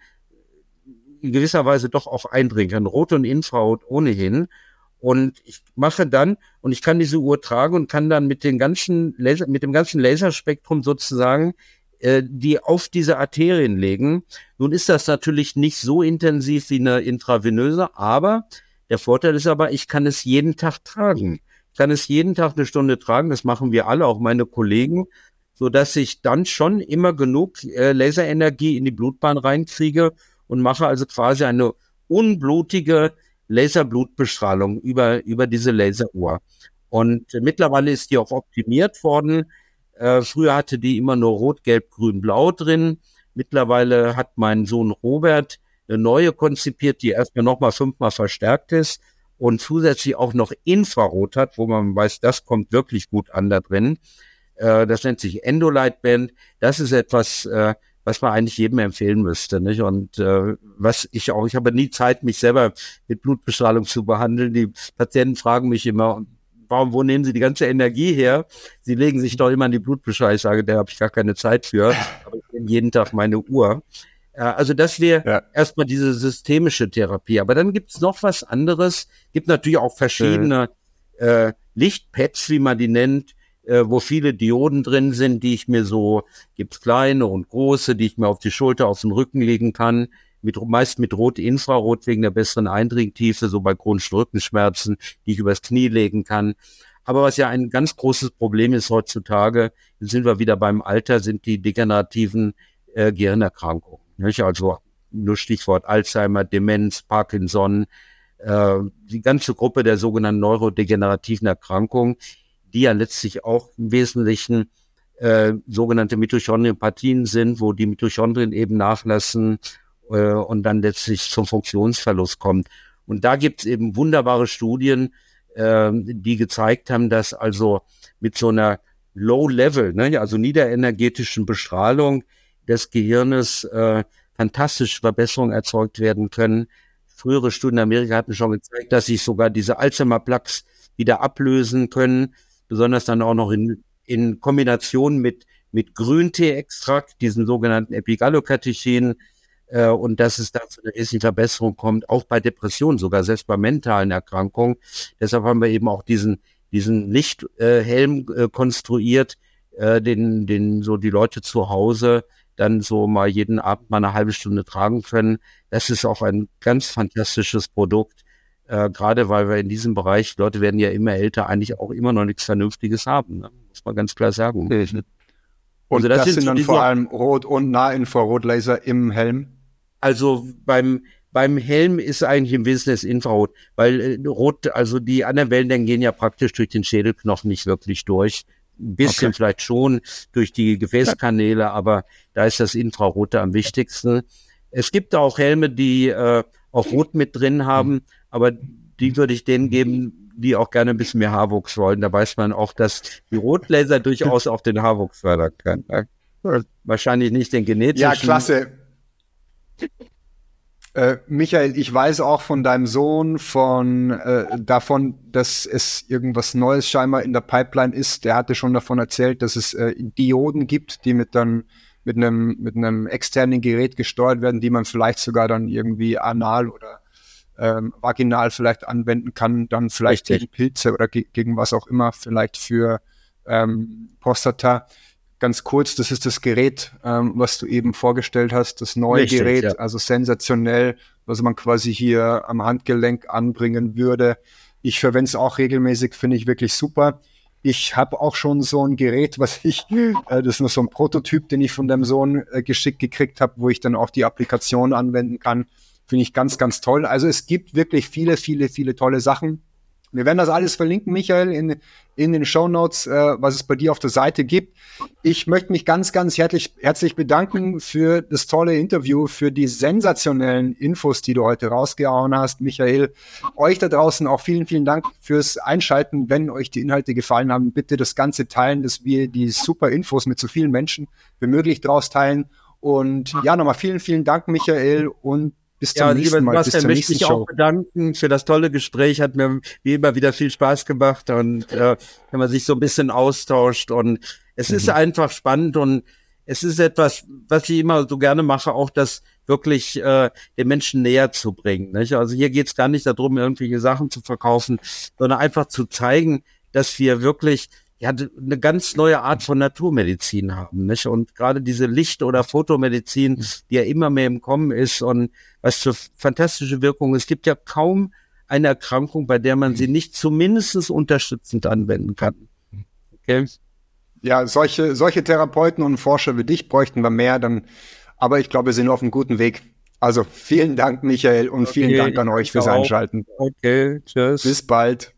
in gewisser Weise doch auch eindringen können, Rot- und Infrarot ohnehin. Und ich mache dann, und ich kann diese Uhr tragen und kann dann mit den ganzen Laser, mit dem ganzen Laserspektrum sozusagen äh, die auf diese Arterien legen. Nun ist das natürlich nicht so intensiv wie eine intravenöse, aber der Vorteil ist aber, ich kann es jeden Tag tragen. Ich kann es jeden Tag eine Stunde tragen. Das machen wir alle, auch meine Kollegen, so dass ich dann schon immer genug äh, Laserenergie in die Blutbahn reinkriege und mache also quasi eine unblutige Laserblutbestrahlung über, über diese Laseruhr. Und mittlerweile ist die auch optimiert worden. Äh, früher hatte die immer nur rot, gelb, grün, blau drin. Mittlerweile hat mein Sohn Robert eine neue konzipiert, die erstmal nochmal fünfmal verstärkt ist und zusätzlich auch noch Infrarot hat, wo man weiß, das kommt wirklich gut an da drin. Äh, das nennt sich Endolight Band. Das ist etwas, äh, was man eigentlich jedem empfehlen müsste. Nicht? Und äh, was ich auch, ich habe nie Zeit, mich selber mit Blutbestrahlung zu behandeln. Die Patienten fragen mich immer, warum, wo nehmen Sie die ganze Energie her? Sie legen sich doch immer an die Blutbestrahlung. Ich sage, da habe ich gar keine Zeit für. Aber ich nehme jeden Tag meine Uhr. Also das wäre ja. erstmal diese systemische Therapie. Aber dann gibt's noch was anderes. Gibt natürlich auch verschiedene mhm. äh, Lichtpads, wie man die nennt, äh, wo viele Dioden drin sind, die ich mir so, gibt's kleine und große, die ich mir auf die Schulter, auf den Rücken legen kann. Mit, meist mit Rot-Infrarot wegen der besseren Eindringtiefe, so bei chronischen Rückenschmerzen, die ich übers Knie legen kann. Aber was ja ein ganz großes Problem ist heutzutage, sind wir wieder beim Alter, sind die degenerativen äh, Gehirnerkrankungen. Nicht? Also nur Stichwort Alzheimer, Demenz, Parkinson, äh, die ganze Gruppe der sogenannten neurodegenerativen Erkrankungen, die ja letztlich auch im Wesentlichen äh, sogenannte Mitochondriopathien sind, wo die Mitochondrien eben nachlassen äh, und dann letztlich zum Funktionsverlust kommt. Und da gibt es eben wunderbare Studien, äh, die gezeigt haben, dass also mit so einer Low-Level, ne, also niederenergetischen Bestrahlung des Gehirnes äh, fantastische Verbesserungen erzeugt werden können. Frühere Studien in Amerika hatten schon gezeigt, dass sich sogar diese Alzheimer-Plaques wieder ablösen können, besonders dann auch noch in, in Kombination mit, mit Grüntee-Extrakt, diesen sogenannten Epigallocatechin, äh, und dass es da zu einer wesentlichen Verbesserung kommt, auch bei Depressionen, sogar selbst bei mentalen Erkrankungen. Deshalb haben wir eben auch diesen, diesen Lichthelm äh, äh, konstruiert, den, den so die Leute zu Hause dann so mal jeden Abend mal eine halbe Stunde tragen können. Das ist auch ein ganz fantastisches Produkt. Äh, gerade weil wir in diesem Bereich, Leute werden ja immer älter, eigentlich auch immer noch nichts Vernünftiges haben. Ne? Muss man ganz klar sagen. Und also das, das sind, dann vor allem Rot- und Nahinfrarotlaser im Helm? Also beim beim Helm ist eigentlich im Wesentlichen das Infrarot, weil äh, Rot, also die anderen Wellen gehen ja praktisch durch den Schädelknochen nicht wirklich durch. Ein bisschen okay. vielleicht schon durch die Gefäßkanäle, ja. aber da ist das Infrarote am wichtigsten. Es gibt auch Helme, die äh, auch Rot mit drin haben, mhm. Aber die würde ich denen geben, die auch gerne ein bisschen mehr Haarwuchs wollen. Da weiß man auch, dass die Rotlaser durchaus auch den Haarwuchs fördern können. Wahrscheinlich nicht den genetischen. Ja, klasse. Äh, Michael, ich weiß auch von deinem Sohn von äh, davon, dass es irgendwas Neues scheinbar in der Pipeline ist. Der hatte schon davon erzählt, dass es äh, Dioden gibt, die mit dann mit einem mit einem externen Gerät gesteuert werden, die man vielleicht sogar dann irgendwie anal oder ähm, vaginal vielleicht anwenden kann, dann vielleicht Richtig. gegen Pilze oder ge gegen was auch immer, vielleicht für ähm, Prostata ganz kurz, das ist das Gerät, ähm, was du eben vorgestellt hast, das neue Richtig, Gerät, ja. also sensationell, was man quasi hier am Handgelenk anbringen würde. Ich verwende es auch regelmäßig, finde ich wirklich super. Ich habe auch schon so ein Gerät, was ich, äh, das ist nur so ein Prototyp, den ich von deinem Sohn äh, geschickt gekriegt habe, wo ich dann auch die Applikation anwenden kann. Finde ich ganz, ganz toll. Also es gibt wirklich viele, viele, viele tolle Sachen. Wir werden das alles verlinken, Michael, in, in den Show Notes, äh, was es bei dir auf der Seite gibt. Ich möchte mich ganz, ganz herzlich, herzlich bedanken für das tolle Interview, für die sensationellen Infos, die du heute rausgehauen hast, Michael. Euch da draußen auch vielen, vielen Dank fürs Einschalten. Wenn euch die Inhalte gefallen haben, bitte das Ganze teilen, dass wir die super Infos mit so vielen Menschen wie möglich draus teilen. Und ja, nochmal vielen, vielen Dank, Michael, und bis zum ja, nächsten Mal. Sebastian, bis zur möchte ich Show. auch bedanken für das tolle Gespräch. Hat mir wie immer wieder viel Spaß gemacht und äh, wenn man sich so ein bisschen austauscht und es mhm. ist einfach spannend und es ist etwas, was ich immer so gerne mache, auch das wirklich äh, den Menschen näher zu bringen. Nicht? Also hier geht es gar nicht darum, irgendwelche Sachen zu verkaufen, sondern einfach zu zeigen, dass wir wirklich ja eine ganz neue Art von Naturmedizin haben, nicht? Und gerade diese Licht- oder Fotomedizin, die ja immer mehr im Kommen ist und was für fantastische Wirkungen. Es gibt ja kaum eine Erkrankung, bei der man sie nicht zumindest unterstützend anwenden kann. Okay? Ja, solche, solche Therapeuten und Forscher wie dich bräuchten wir mehr, dann, aber ich glaube, wir sind auf einem guten Weg. Also vielen Dank, Michael, und okay, vielen Dank an euch fürs auch. Einschalten. Okay, tschüss. Bis bald.